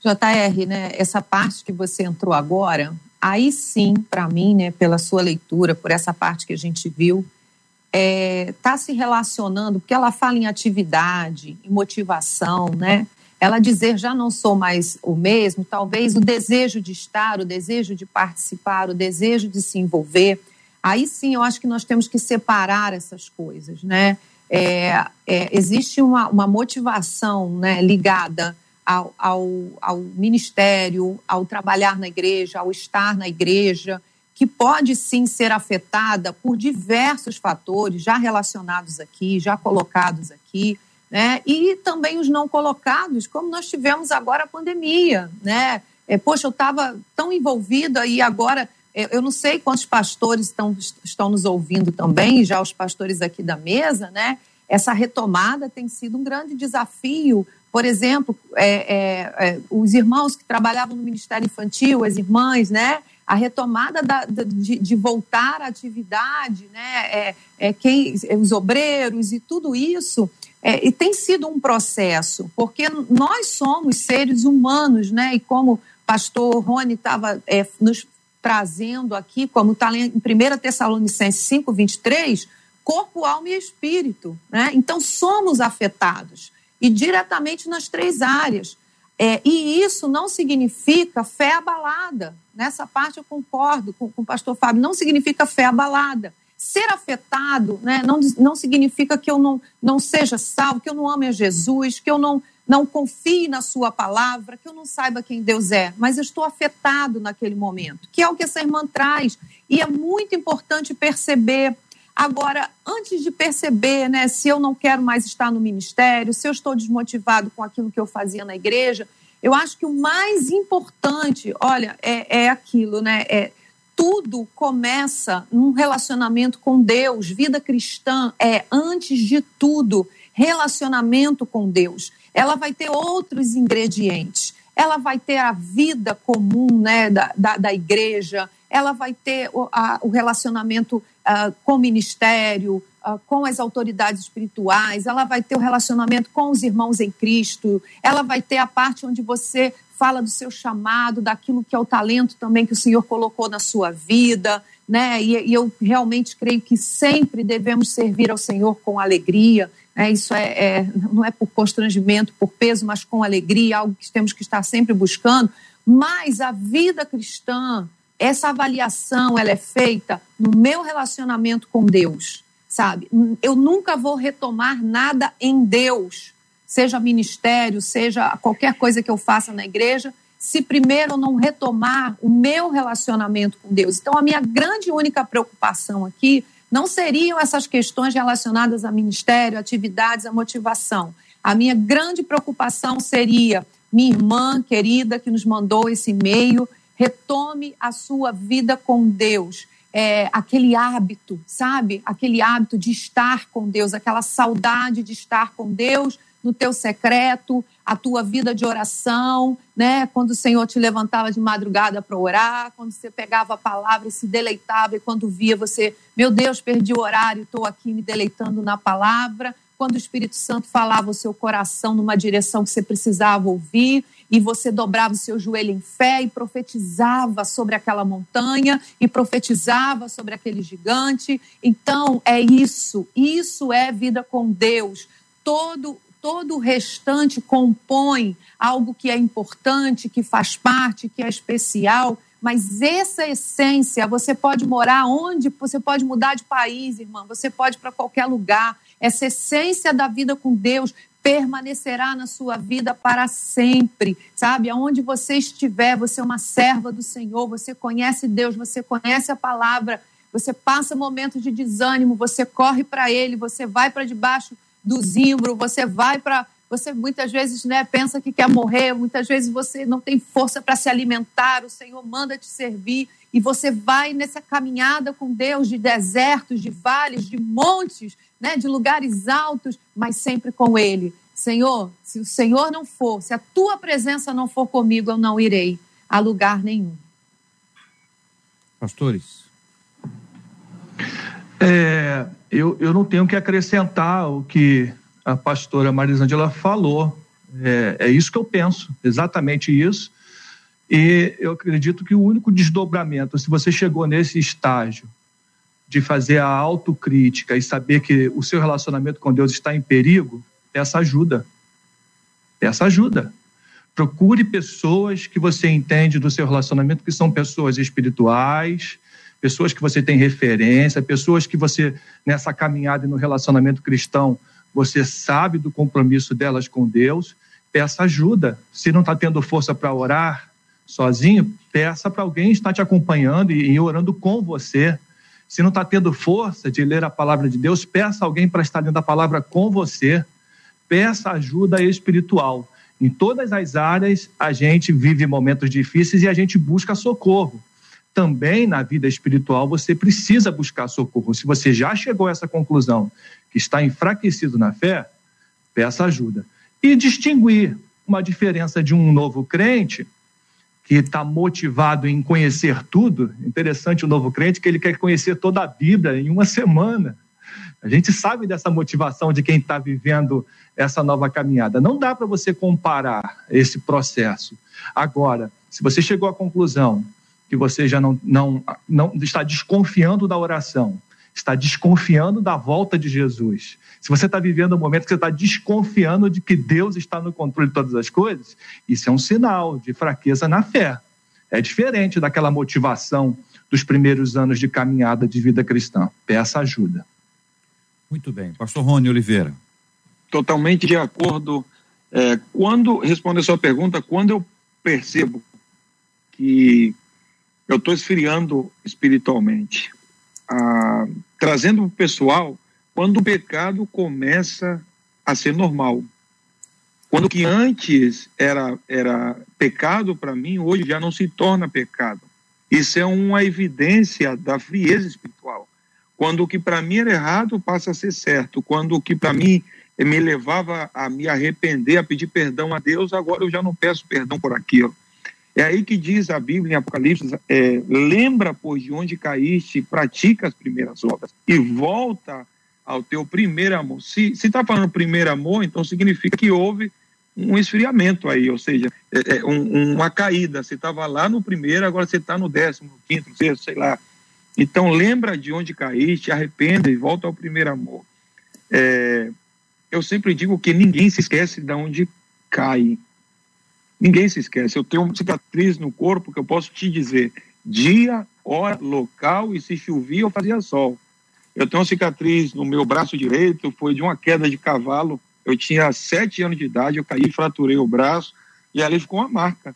JR, né, essa parte que você entrou agora, aí sim, para mim, né, pela sua leitura, por essa parte que a gente viu, está é, tá se relacionando, porque ela fala em atividade, em motivação, né? Ela dizer já não sou mais o mesmo, talvez o desejo de estar, o desejo de participar, o desejo de se envolver. Aí sim, eu acho que nós temos que separar essas coisas, né? é, é, existe uma, uma motivação né, ligada ao, ao, ao, ministério, ao trabalhar na igreja, ao estar na igreja, que pode sim ser afetada por diversos fatores já relacionados aqui, já colocados aqui, né? E também os não colocados, como nós tivemos agora a pandemia, né? É, poxa, eu estava tão envolvida e agora eu não sei quantos pastores estão, estão nos ouvindo também, já os pastores aqui da mesa, né? Essa retomada tem sido um grande desafio. Por exemplo, é, é, é, os irmãos que trabalhavam no Ministério Infantil, as irmãs, né? A retomada da, de, de, voltar à atividade, né? É, é quem, os obreiros e tudo isso. É, e tem sido um processo, porque nós somos seres humanos, né? E como o pastor Rony estava é, nos trazendo aqui, como está em 1 Tessalonicenses 5, 23, corpo, alma e espírito. Né? Então, somos afetados e diretamente nas três áreas. É, e isso não significa fé abalada. Nessa parte eu concordo com, com o pastor Fábio, não significa fé abalada. Ser afetado né, não, não significa que eu não, não seja salvo, que eu não ame a Jesus, que eu não, não confie na sua palavra, que eu não saiba quem Deus é, mas eu estou afetado naquele momento, que é o que essa irmã traz. E é muito importante perceber. Agora, antes de perceber né, se eu não quero mais estar no ministério, se eu estou desmotivado com aquilo que eu fazia na igreja, eu acho que o mais importante, olha, é, é aquilo, né? É, tudo começa num relacionamento com Deus. Vida cristã é, antes de tudo, relacionamento com Deus ela vai ter outros ingredientes. Ela vai ter a vida comum né, da, da, da igreja, ela vai ter o, a, o relacionamento uh, com o ministério, uh, com as autoridades espirituais, ela vai ter o relacionamento com os irmãos em Cristo, ela vai ter a parte onde você fala do seu chamado, daquilo que é o talento também que o Senhor colocou na sua vida, né? E, e eu realmente creio que sempre devemos servir ao Senhor com alegria, É, isso é, é, não é por constrangimento, por peso, mas com alegria, algo que temos que estar sempre buscando. Mas a vida cristã, essa avaliação, ela é feita no meu relacionamento com Deus, sabe? Eu nunca vou retomar nada em Deus, seja ministério, seja qualquer coisa que eu faça na igreja, se primeiro eu não retomar o meu relacionamento com Deus. Então, a minha grande única preocupação aqui não seriam essas questões relacionadas a ministério, atividades, a motivação. A minha grande preocupação seria minha irmã querida que nos mandou esse e-mail, retome a sua vida com Deus. É, aquele hábito, sabe? Aquele hábito de estar com Deus, aquela saudade de estar com Deus no teu secreto, a tua vida de oração, né? Quando o Senhor te levantava de madrugada para orar, quando você pegava a palavra e se deleitava, e quando via você, meu Deus, perdi o horário, estou aqui me deleitando na palavra. Quando o Espírito Santo falava o seu coração numa direção que você precisava ouvir, e você dobrava o seu joelho em fé e profetizava sobre aquela montanha e profetizava sobre aquele gigante. Então, é isso. Isso é vida com Deus. Todo todo o restante compõe algo que é importante, que faz parte, que é especial. Mas essa essência, você pode morar onde, você pode mudar de país, irmã, você pode para qualquer lugar. Essa essência da vida com Deus permanecerá na sua vida para sempre, sabe? Aonde você estiver, você é uma serva do Senhor, você conhece Deus, você conhece a palavra, você passa momentos de desânimo, você corre para Ele, você vai para debaixo do zimbro, você vai para. Você muitas vezes né, pensa que quer morrer, muitas vezes você não tem força para se alimentar, o Senhor manda te servir, e você vai nessa caminhada com Deus de desertos, de vales, de montes, né, de lugares altos, mas sempre com Ele. Senhor, se o Senhor não for, se a tua presença não for comigo, eu não irei a lugar nenhum. Pastores. É, eu, eu não tenho que acrescentar o que a pastora Marisângela falou. É, é isso que eu penso, exatamente isso. E eu acredito que o único desdobramento, se você chegou nesse estágio de fazer a autocrítica e saber que o seu relacionamento com Deus está em perigo, peça ajuda. Peça ajuda. Procure pessoas que você entende do seu relacionamento, que são pessoas espirituais, pessoas que você tem referência, pessoas que você, nessa caminhada e no relacionamento cristão, você sabe do compromisso delas com Deus, peça ajuda. Se não está tendo força para orar sozinho, peça para alguém estar te acompanhando e, orando com você. Se não está tendo força de ler a palavra de Deus, peça alguém para estar lendo a palavra com você. Peça ajuda espiritual. Em todas as áreas, a gente vive momentos difíceis e a gente busca socorro também na vida espiritual você precisa buscar socorro. Se você já chegou a essa conclusão que está enfraquecido na fé, peça ajuda. E distinguir uma diferença de um novo crente que está motivado em conhecer tudo. Interessante o novo crente que ele quer conhecer toda a Bíblia em uma semana. A gente sabe dessa motivação de quem está vivendo essa nova caminhada. Não dá para você comparar esse processo. Agora, se você chegou à conclusão que você já não, não, não está desconfiando da oração, está desconfiando da volta de Jesus, se você está vivendo um momento que você está desconfiando de que Deus está no controle de todas as coisas, isso é um sinal de fraqueza na fé. É diferente daquela motivação dos primeiros anos de caminhada de vida cristã. Peça ajuda. Muito bem. Pastor Rony Oliveira. Totalmente de acordo. É, quando, responder a sua pergunta, quando eu percebo que eu estou esfriando espiritualmente. Ah, trazendo para o pessoal, quando o pecado começa a ser normal. Quando o que antes era, era pecado para mim, hoje já não se torna pecado. Isso é uma evidência da frieza espiritual. Quando o que para mim era errado passa a ser certo. Quando o que para mim me levava a me arrepender, a pedir perdão a Deus, agora eu já não peço perdão por aquilo. É aí que diz a Bíblia em Apocalipse: é, lembra, pois, de onde caíste, pratica as primeiras obras e volta ao teu primeiro amor. Se está falando primeiro amor, então significa que houve um esfriamento aí, ou seja, é, é, um, uma caída. Você estava lá no primeiro, agora você está no décimo, quinto, sexto, sei lá. Então lembra de onde caíste, arrependa e volta ao primeiro amor. É, eu sempre digo que ninguém se esquece de onde cai. Ninguém se esquece. Eu tenho uma cicatriz no corpo que eu posso te dizer dia, hora, local e se chovia ou fazia sol. Eu tenho uma cicatriz no meu braço direito, foi de uma queda de cavalo. Eu tinha sete anos de idade, eu caí, fraturei o braço e ali ficou uma marca.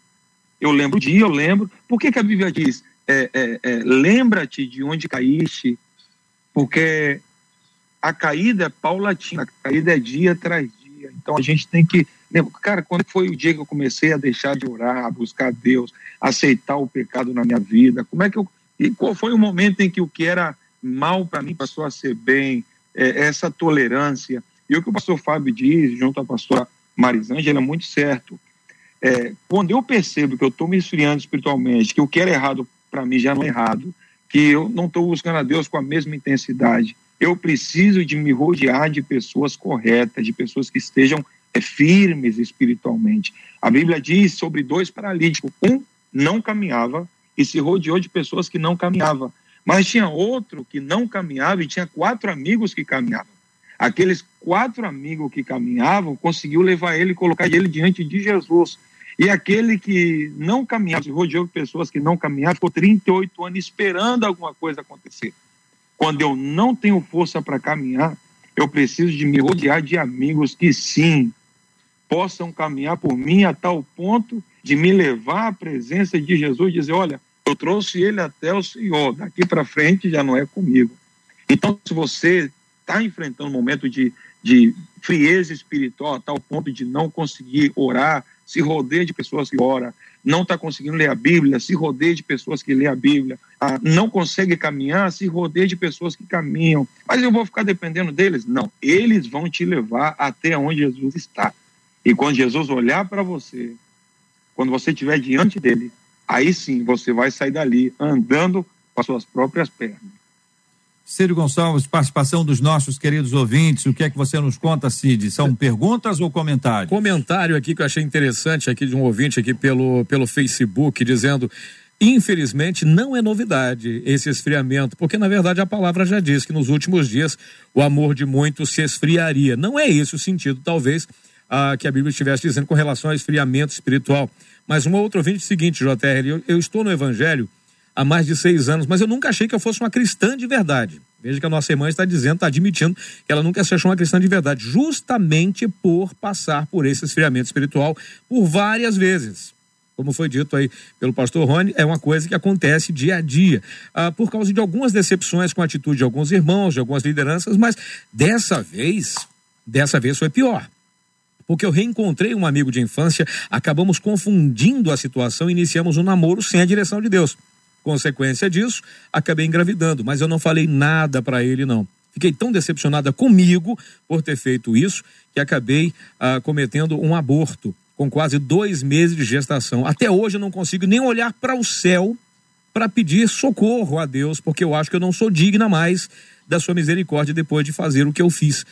Eu lembro o dia, eu lembro. Por que, que a Bíblia diz? É, é, é, Lembra-te de onde caíste, porque a caída é paulatina, a caída é dia tras dia. Então a gente tem que. Cara, quando foi o dia que eu comecei a deixar de orar, a buscar Deus, aceitar o pecado na minha vida? Como é que eu. E qual foi o momento em que o que era mal para mim passou a ser bem? É, essa tolerância. E o que o pastor Fábio diz, junto à pastora Marisângela, é muito certo. É, quando eu percebo que eu estou me esfriando espiritualmente, que o que era errado para mim já não é errado, que eu não estou buscando a Deus com a mesma intensidade, eu preciso de me rodear de pessoas corretas, de pessoas que estejam firmes espiritualmente. A Bíblia diz sobre dois paralíticos: um não caminhava e se rodeou de pessoas que não caminhavam. Mas tinha outro que não caminhava e tinha quatro amigos que caminhavam. Aqueles quatro amigos que caminhavam conseguiu levar ele e colocar ele diante de Jesus. E aquele que não caminhava, se rodeou de pessoas que não caminhavam, ficou 38 anos esperando alguma coisa acontecer. Quando eu não tenho força para caminhar, eu preciso de me rodear de amigos que sim possam caminhar por mim a tal ponto de me levar à presença de Jesus e dizer: olha, eu trouxe ele até o Senhor, daqui para frente já não é comigo. Então, se você está enfrentando um momento de, de frieza espiritual a tal ponto de não conseguir orar, se rodeia de pessoas que oram, não está conseguindo ler a Bíblia, se rodeia de pessoas que lê a Bíblia, ah, não consegue caminhar, se rodeia de pessoas que caminham. Mas eu vou ficar dependendo deles? Não, eles vão te levar até onde Jesus está. E quando Jesus olhar para você, quando você estiver diante dele, aí sim você vai sair dali andando com as suas próprias pernas. Círio Gonçalves, participação dos nossos queridos ouvintes, o que é que você nos conta, Cid? São perguntas ou comentários? Comentário aqui que eu achei interessante aqui de um ouvinte aqui pelo, pelo Facebook, dizendo Infelizmente, não é novidade esse esfriamento, porque na verdade a palavra já diz que nos últimos dias o amor de muitos se esfriaria. Não é esse o sentido, talvez, que a Bíblia estivesse dizendo com relação ao esfriamento espiritual. Mas uma outra ouvinte seguinte, JR, eu, eu estou no Evangelho há mais de seis anos, mas eu nunca achei que eu fosse uma cristã de verdade. Veja que a nossa irmã está dizendo, está admitindo que ela nunca se achou uma cristã de verdade, justamente por passar por esse esfriamento espiritual por várias vezes. Como foi dito aí pelo pastor Rony, é uma coisa que acontece dia a dia, ah, por causa de algumas decepções com a atitude de alguns irmãos, de algumas lideranças, mas dessa vez, dessa vez foi pior porque eu reencontrei um amigo de infância, acabamos confundindo a situação e iniciamos um namoro sem a direção de Deus. Consequência disso, acabei engravidando, mas eu não falei nada para ele, não. Fiquei tão decepcionada comigo por ter feito isso que acabei ah, cometendo um aborto com quase dois meses de gestação. Até hoje eu não consigo nem olhar para o céu para pedir socorro a Deus, porque eu acho que eu não sou digna mais da sua misericórdia depois de fazer o que eu fiz.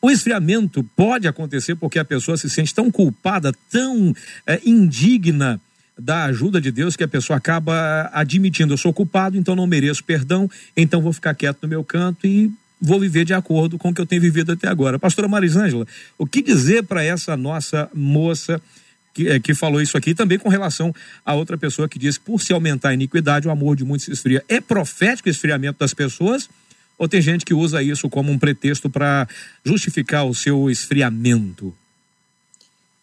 O esfriamento pode acontecer porque a pessoa se sente tão culpada, tão é, indigna da ajuda de Deus que a pessoa acaba admitindo: eu sou culpado, então não mereço perdão, então vou ficar quieto no meu canto e vou viver de acordo com o que eu tenho vivido até agora. Pastora Marisângela, o que dizer para essa nossa moça que, é, que falou isso aqui, também com relação a outra pessoa que diz por se aumentar a iniquidade, o amor de muitos se esfria? É profético o esfriamento das pessoas? Ou tem gente que usa isso como um pretexto para justificar o seu esfriamento?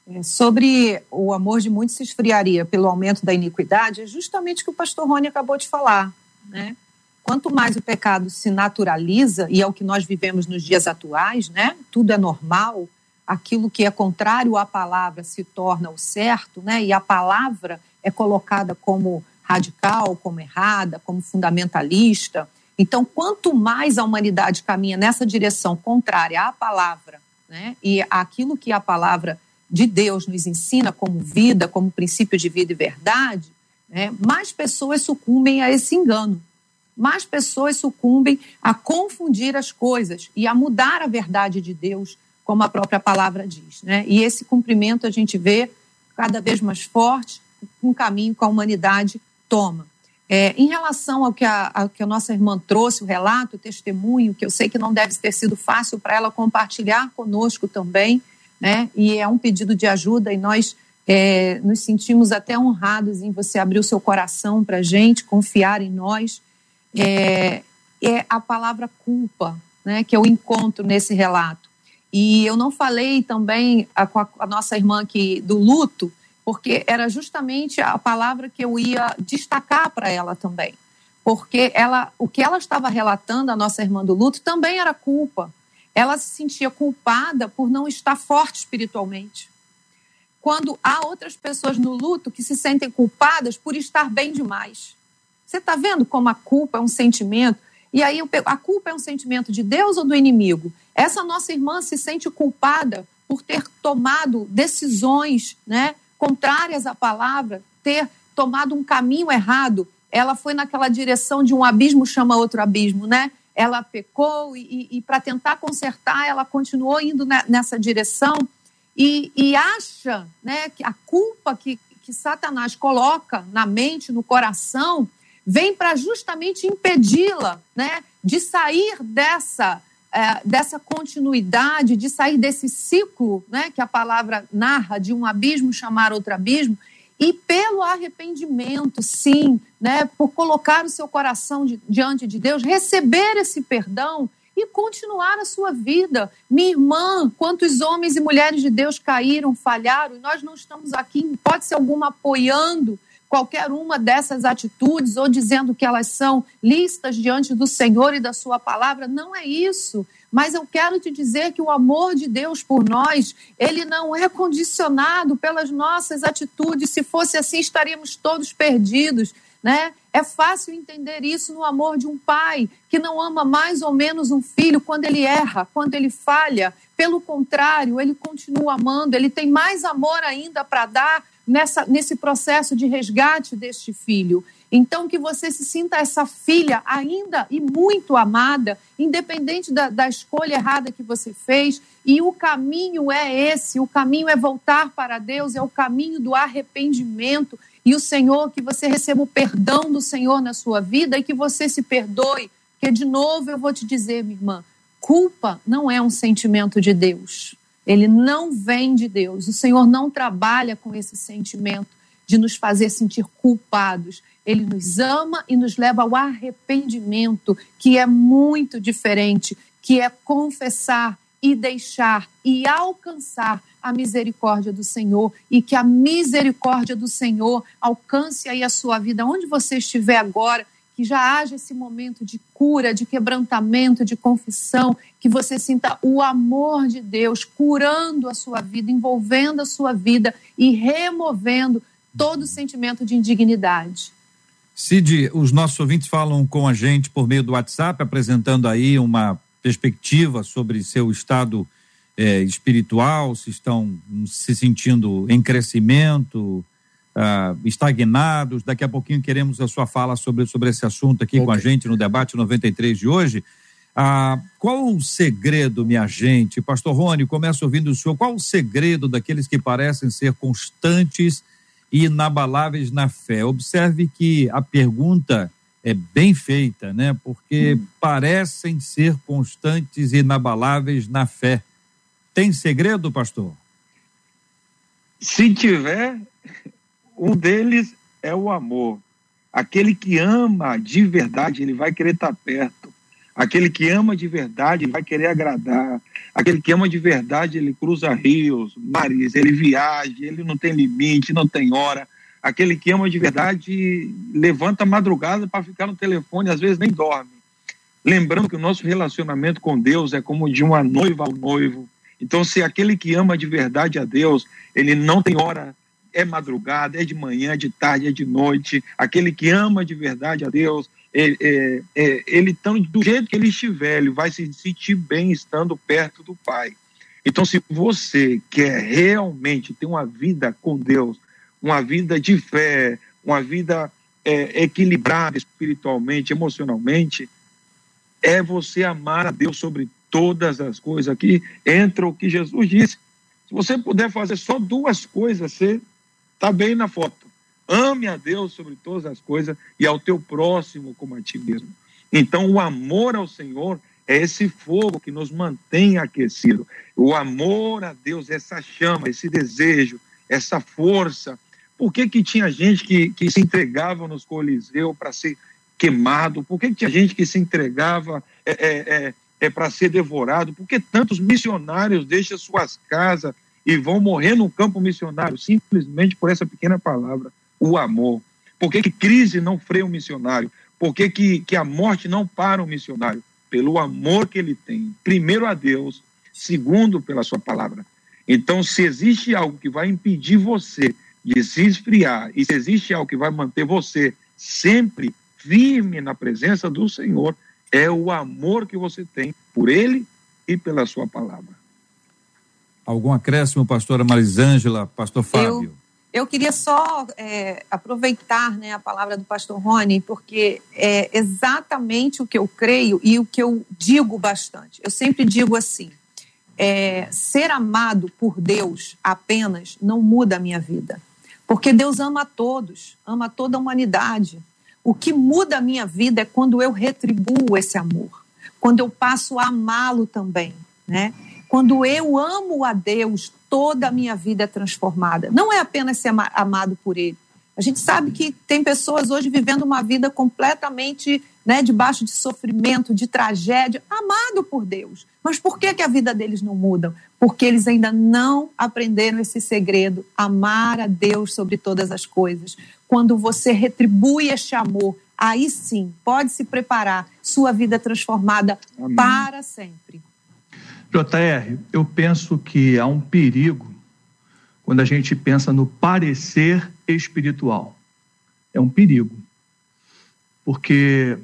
É, sobre o amor de muitos se esfriaria pelo aumento da iniquidade, é justamente o que o pastor Rony acabou de falar. Né? Quanto mais o pecado se naturaliza, e é o que nós vivemos nos dias atuais, né? tudo é normal, aquilo que é contrário à palavra se torna o certo, né? e a palavra é colocada como radical, como errada, como fundamentalista. Então, quanto mais a humanidade caminha nessa direção contrária à palavra, né? e aquilo que a palavra de Deus nos ensina como vida, como princípio de vida e verdade, né, mais pessoas sucumbem a esse engano. Mais pessoas sucumbem a confundir as coisas e a mudar a verdade de Deus, como a própria palavra diz. Né? E esse cumprimento a gente vê cada vez mais forte, um caminho que a humanidade toma. É, em relação ao que, a, que a nossa irmã trouxe, o relato, o testemunho, que eu sei que não deve ter sido fácil para ela compartilhar conosco também, né? E é um pedido de ajuda e nós é, nos sentimos até honrados em você abrir o seu coração para a gente, confiar em nós. É, é a palavra culpa, né? Que eu encontro nesse relato. E eu não falei também a, com a, a nossa irmã aqui do luto, porque era justamente a palavra que eu ia destacar para ela também. Porque ela, o que ela estava relatando, a nossa irmã do luto, também era culpa. Ela se sentia culpada por não estar forte espiritualmente. Quando há outras pessoas no luto que se sentem culpadas por estar bem demais. Você está vendo como a culpa é um sentimento? E aí a culpa é um sentimento de Deus ou do inimigo? Essa nossa irmã se sente culpada por ter tomado decisões, né? Contrárias à palavra, ter tomado um caminho errado, ela foi naquela direção de um abismo chama outro abismo, né? Ela pecou e, e, e para tentar consertar, ela continuou indo nessa direção e, e, acha né, que a culpa que, que Satanás coloca na mente, no coração, vem para justamente impedi-la né, de sair dessa é, dessa continuidade, de sair desse ciclo né, que a palavra narra, de um abismo chamar outro abismo, e pelo arrependimento, sim, né, por colocar o seu coração de, diante de Deus, receber esse perdão e continuar a sua vida. Minha irmã, quantos homens e mulheres de Deus caíram, falharam, e nós não estamos aqui, pode ser alguma apoiando qualquer uma dessas atitudes ou dizendo que elas são listas diante do Senhor e da Sua palavra. Não é isso. Mas eu quero te dizer que o amor de Deus por nós, ele não é condicionado pelas nossas atitudes. Se fosse assim, estaríamos todos perdidos. Né? É fácil entender isso no amor de um pai que não ama mais ou menos um filho quando ele erra, quando ele falha. Pelo contrário, ele continua amando, ele tem mais amor ainda para dar nessa, nesse processo de resgate deste filho. Então, que você se sinta essa filha ainda e muito amada, independente da, da escolha errada que você fez. E o caminho é esse: o caminho é voltar para Deus, é o caminho do arrependimento. E o Senhor, que você receba o perdão do Senhor na sua vida e que você se perdoe. Porque, de novo, eu vou te dizer, minha irmã, culpa não é um sentimento de Deus. Ele não vem de Deus. O Senhor não trabalha com esse sentimento de nos fazer sentir culpados. Ele nos ama e nos leva ao arrependimento, que é muito diferente, que é confessar e deixar e alcançar a misericórdia do Senhor e que a misericórdia do Senhor alcance aí a sua vida onde você estiver agora que já haja esse momento de cura, de quebrantamento, de confissão, que você sinta o amor de Deus curando a sua vida, envolvendo a sua vida e removendo todo o sentimento de indignidade. Cid, os nossos ouvintes falam com a gente por meio do WhatsApp, apresentando aí uma perspectiva sobre seu estado é, espiritual, se estão se sentindo em crescimento, uh, estagnados. Daqui a pouquinho queremos a sua fala sobre, sobre esse assunto aqui okay. com a gente no debate 93 de hoje. Uh, qual o segredo, minha gente? Pastor Rony, começa ouvindo o senhor. Qual o segredo daqueles que parecem ser constantes e inabaláveis na fé? Observe que a pergunta é bem feita, né? Porque hum. parecem ser constantes e inabaláveis na fé. Tem segredo, pastor? Se tiver, um deles é o amor. Aquele que ama de verdade, ele vai querer estar perto. Aquele que ama de verdade, ele vai querer agradar. Aquele que ama de verdade, ele cruza rios, mares, ele viaja, ele não tem limite, não tem hora. Aquele que ama de verdade levanta madrugada para ficar no telefone, às vezes nem dorme. Lembrando que o nosso relacionamento com Deus é como de uma noiva ao noivo. Então, se aquele que ama de verdade a Deus, ele não tem hora é madrugada, é de manhã, é de tarde, é de noite. Aquele que ama de verdade a Deus, ele, é, é, ele tão, do jeito que ele estiver, ele vai se sentir bem estando perto do Pai. Então, se você quer realmente ter uma vida com Deus, uma vida de fé, uma vida é, equilibrada espiritualmente, emocionalmente, é você amar a Deus sobre todas as coisas. Aqui entra o que Jesus disse. Se você puder fazer só duas coisas, você Está bem na foto. ame a Deus sobre todas as coisas e ao teu próximo como a ti mesmo. Então, o amor ao Senhor é esse fogo que nos mantém aquecido. O amor a Deus, essa chama, esse desejo, essa força. Por que, que tinha gente que, que se entregava nos coliseus para ser queimado? Por que, que tinha gente que se entregava é, é, é, é para ser devorado? Por que tantos missionários deixam suas casas e vão morrer no campo missionário simplesmente por essa pequena palavra, o amor? Por que, que crise não freia o missionário? Por que, que, que a morte não para o missionário? Pelo amor que ele tem, primeiro a Deus, segundo pela sua palavra. Então, se existe algo que vai impedir você de se esfriar, e se existe algo que vai manter você sempre firme na presença do Senhor, é o amor que você tem por Ele e pela Sua palavra. Algum acréscimo, pastora Marisângela, pastor Fábio? Eu eu queria só é, aproveitar né, a palavra do pastor Rony, porque é exatamente o que eu creio e o que eu digo bastante. Eu sempre digo assim: é, ser amado por Deus apenas não muda a minha vida, porque Deus ama a todos, ama toda a humanidade. O que muda a minha vida é quando eu retribuo esse amor, quando eu passo a amá-lo também, né? Quando eu amo a Deus, toda a minha vida é transformada. Não é apenas ser amado por Ele. A gente sabe que tem pessoas hoje vivendo uma vida completamente né, debaixo de sofrimento, de tragédia, amado por Deus. Mas por que, que a vida deles não muda? Porque eles ainda não aprenderam esse segredo, amar a Deus sobre todas as coisas. Quando você retribui este amor, aí sim, pode se preparar, sua vida transformada Amém. para sempre. JR, eu penso que há um perigo quando a gente pensa no parecer espiritual. É um perigo. Porque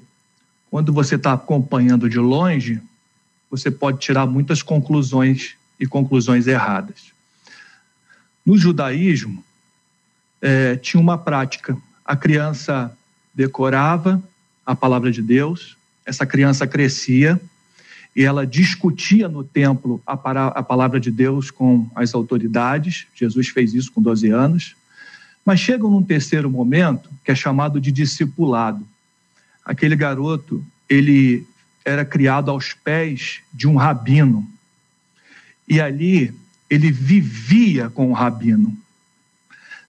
quando você está acompanhando de longe, você pode tirar muitas conclusões e conclusões erradas. No judaísmo, é, tinha uma prática. A criança decorava a palavra de Deus, essa criança crescia, e ela discutia no templo a, a palavra de Deus com as autoridades. Jesus fez isso com 12 anos. Mas chega num terceiro momento, que é chamado de discipulado. Aquele garoto, ele era criado aos pés de um rabino. E ali ele vivia com o rabino.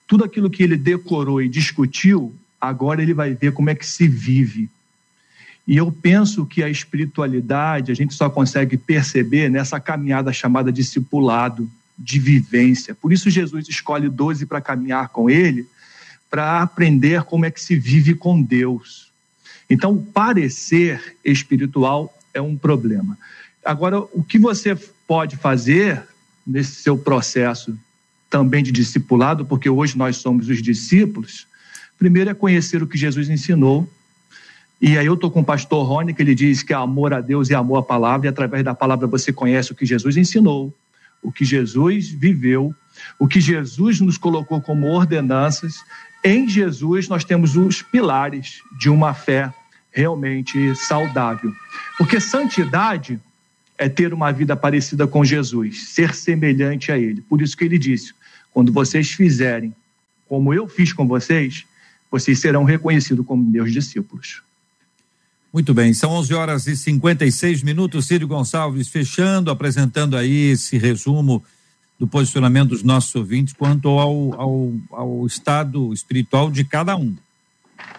Tudo aquilo que ele decorou e discutiu, agora ele vai ver como é que se vive. E eu penso que a espiritualidade a gente só consegue perceber nessa caminhada chamada discipulado, de vivência. Por isso Jesus escolhe 12 para caminhar com ele, para aprender como é que se vive com Deus. Então, o parecer espiritual é um problema. Agora, o que você pode fazer nesse seu processo também de discipulado, porque hoje nós somos os discípulos, primeiro é conhecer o que Jesus ensinou e aí eu estou com o pastor Rony, que ele diz que amor a Deus e amor à palavra, e através da palavra você conhece o que Jesus ensinou, o que Jesus viveu, o que Jesus nos colocou como ordenanças. Em Jesus nós temos os pilares de uma fé realmente saudável. Porque santidade é ter uma vida parecida com Jesus, ser semelhante a Ele. Por isso que ele disse: quando vocês fizerem como eu fiz com vocês, vocês serão reconhecidos como meus discípulos. Muito bem, são 11 horas e 56 minutos. Círio Gonçalves fechando, apresentando aí esse resumo do posicionamento dos nossos ouvintes quanto ao, ao, ao estado espiritual de cada um.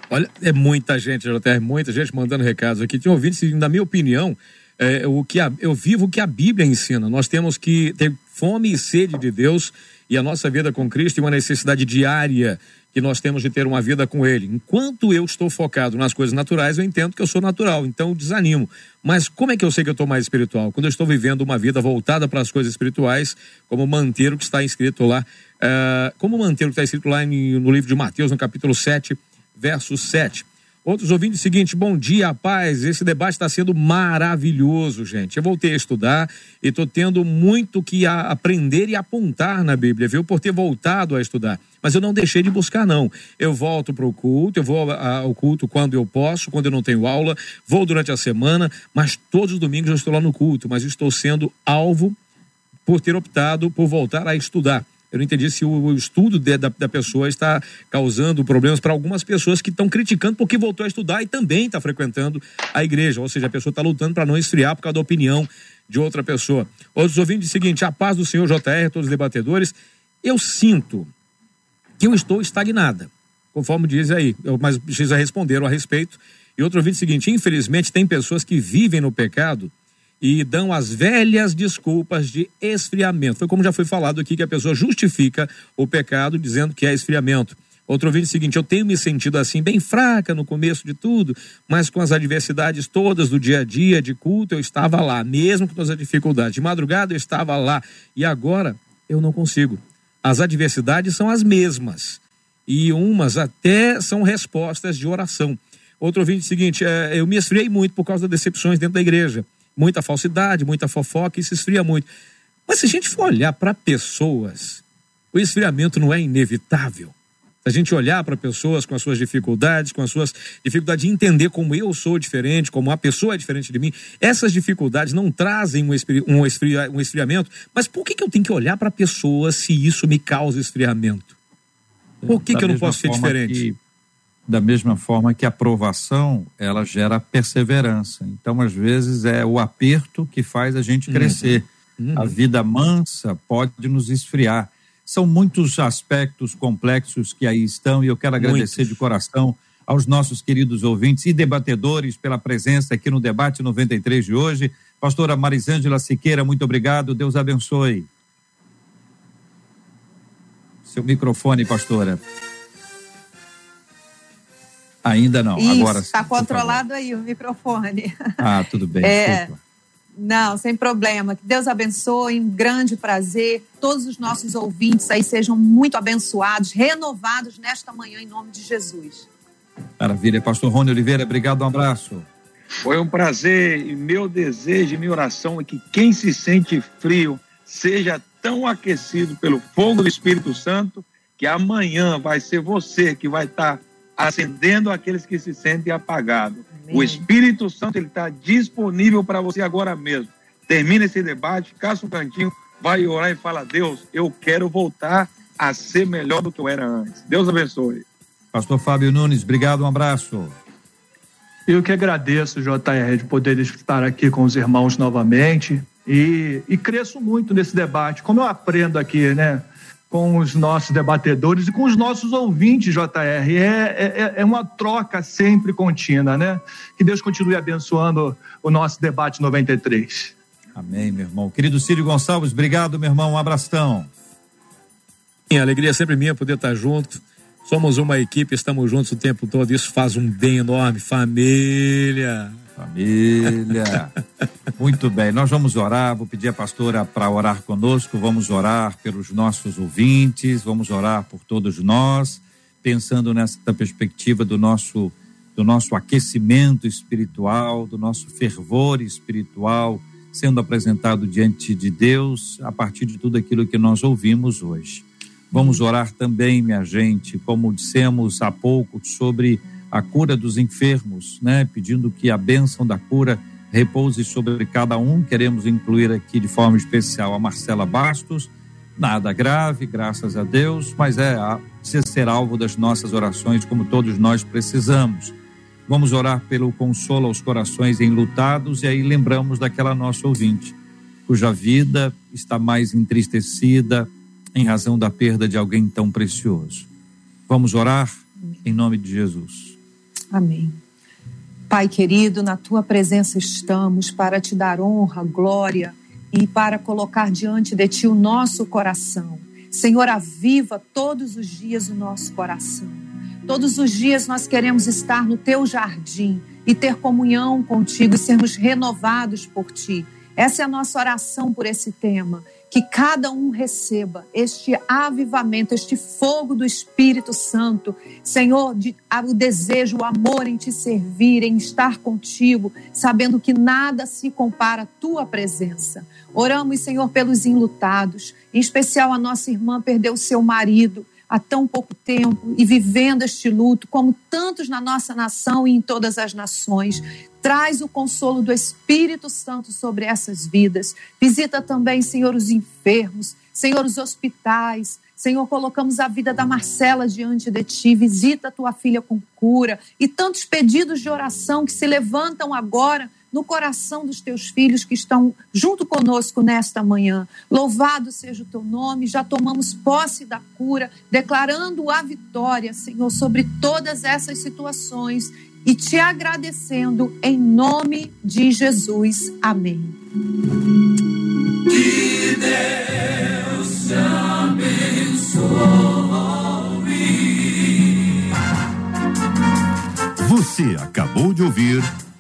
Olha, é muita gente, JR, muita gente mandando recados aqui. Tem ouvintes, na minha opinião, é, o que a, eu vivo o que a Bíblia ensina. Nós temos que ter fome e sede de Deus e a nossa vida com Cristo é uma necessidade diária que nós temos de ter uma vida com Ele. Enquanto eu estou focado nas coisas naturais, eu entendo que eu sou natural, então eu desanimo. Mas como é que eu sei que eu estou mais espiritual? Quando eu estou vivendo uma vida voltada para as coisas espirituais, como manter o que está escrito lá, uh, como manter o que está escrito lá no livro de Mateus, no capítulo 7, verso 7. Outros ouvintes, o seguinte, bom dia, paz. Esse debate está sendo maravilhoso, gente. Eu voltei a estudar e estou tendo muito que aprender e apontar na Bíblia, viu? Por ter voltado a estudar. Mas eu não deixei de buscar, não. Eu volto para o culto, eu vou ao culto quando eu posso, quando eu não tenho aula, vou durante a semana, mas todos os domingos eu estou lá no culto, mas estou sendo alvo por ter optado por voltar a estudar. Eu não entendi se o estudo de, da, da pessoa está causando problemas para algumas pessoas que estão criticando porque voltou a estudar e também está frequentando a igreja. Ou seja, a pessoa está lutando para não esfriar por causa da opinião de outra pessoa. Outros ouvintes, seguinte: a paz do Senhor JR, todos os debatedores, eu sinto que eu estou estagnada, conforme diz aí, eu, mas precisa responder a respeito. E outro ouvinte, seguinte: infelizmente, tem pessoas que vivem no pecado e dão as velhas desculpas de esfriamento. Foi como já foi falado aqui que a pessoa justifica o pecado dizendo que é esfriamento. Outro vídeo seguinte, eu tenho me sentido assim bem fraca no começo de tudo, mas com as adversidades todas do dia a dia, de culto, eu estava lá, mesmo com todas as dificuldades. De madrugada eu estava lá e agora eu não consigo. As adversidades são as mesmas e umas até são respostas de oração. Outro vídeo seguinte, é, eu me esfriei muito por causa das decepções dentro da igreja muita falsidade, muita fofoca e se esfria muito. Mas se a gente for olhar para pessoas, o esfriamento não é inevitável. Se a gente olhar para pessoas com as suas dificuldades, com as suas dificuldades de entender como eu sou diferente, como a pessoa é diferente de mim, essas dificuldades não trazem um, esfri um, esfria um esfriamento. Mas por que, que eu tenho que olhar para pessoas se isso me causa esfriamento? Por que, que eu não posso ser diferente? Da mesma forma que a aprovação ela gera perseverança. Então, às vezes, é o aperto que faz a gente uhum. crescer. Uhum. A vida mansa pode nos esfriar. São muitos aspectos complexos que aí estão e eu quero agradecer muitos. de coração aos nossos queridos ouvintes e debatedores pela presença aqui no debate 93 de hoje. Pastora Marisângela Siqueira, muito obrigado. Deus abençoe. Seu microfone, pastora. Ainda não. Isso, Agora está controlado aí o microfone. Ah, tudo bem. É, não, sem problema. Que Deus abençoe, um grande prazer. Todos os nossos ouvintes aí sejam muito abençoados, renovados nesta manhã em nome de Jesus. Maravilha. Pastor Rony Oliveira, obrigado, um abraço. Foi um prazer e meu desejo e minha oração é que quem se sente frio seja tão aquecido pelo fogo do Espírito Santo que amanhã vai ser você que vai estar acendendo aqueles que se sentem apagados. Amém. O Espírito Santo ele está disponível para você agora mesmo. Termina esse debate, caça um cantinho, vai orar e fala: Deus, eu quero voltar a ser melhor do que eu era antes. Deus abençoe. Pastor Fábio Nunes, obrigado, um abraço. Eu que agradeço, JR, de poder estar aqui com os irmãos novamente e, e cresço muito nesse debate. Como eu aprendo aqui, né? Com os nossos debatedores e com os nossos ouvintes, JR. É, é, é uma troca sempre contínua, né? Que Deus continue abençoando o nosso debate 93. Amém, meu irmão. Querido Círio Gonçalves, obrigado, meu irmão. Um abração. A alegria é sempre minha poder estar junto. Somos uma equipe, estamos juntos o tempo todo. Isso faz um bem enorme. Família. Família. Muito bem, nós vamos orar. Vou pedir a pastora para orar conosco. Vamos orar pelos nossos ouvintes, vamos orar por todos nós, pensando nessa perspectiva do nosso do nosso aquecimento espiritual, do nosso fervor espiritual sendo apresentado diante de Deus a partir de tudo aquilo que nós ouvimos hoje. Vamos orar também, minha gente, como dissemos há pouco, sobre a cura dos enfermos, né? Pedindo que a bênção da cura repouse sobre cada um. Queremos incluir aqui de forma especial a Marcela Bastos. Nada grave, graças a Deus, mas é a ser alvo das nossas orações, como todos nós precisamos. Vamos orar pelo consolo aos corações enlutados e aí lembramos daquela nossa ouvinte, cuja vida está mais entristecida em razão da perda de alguém tão precioso. Vamos orar em nome de Jesus. Amém. Pai querido, na tua presença estamos para te dar honra, glória e para colocar diante de ti o nosso coração. Senhor, aviva todos os dias o nosso coração. Todos os dias nós queremos estar no teu jardim e ter comunhão contigo e sermos renovados por ti. Essa é a nossa oração por esse tema que cada um receba este avivamento, este fogo do Espírito Santo, Senhor, de, o desejo, o amor em te servir, em estar contigo, sabendo que nada se compara à tua presença. Oramos, Senhor, pelos enlutados, em especial a nossa irmã perdeu seu marido há tão pouco tempo e vivendo este luto, como tantos na nossa nação e em todas as nações. Traz o consolo do Espírito Santo sobre essas vidas. Visita também, Senhor, os enfermos, Senhor, os hospitais. Senhor, colocamos a vida da Marcela diante de ti. Visita tua filha com cura e tantos pedidos de oração que se levantam agora no coração dos teus filhos que estão junto conosco nesta manhã. Louvado seja o teu nome, já tomamos posse da cura, declarando a vitória, Senhor, sobre todas essas situações e te agradecendo em nome de Jesus. Amém. Que Deus te abençoe. Você acabou de ouvir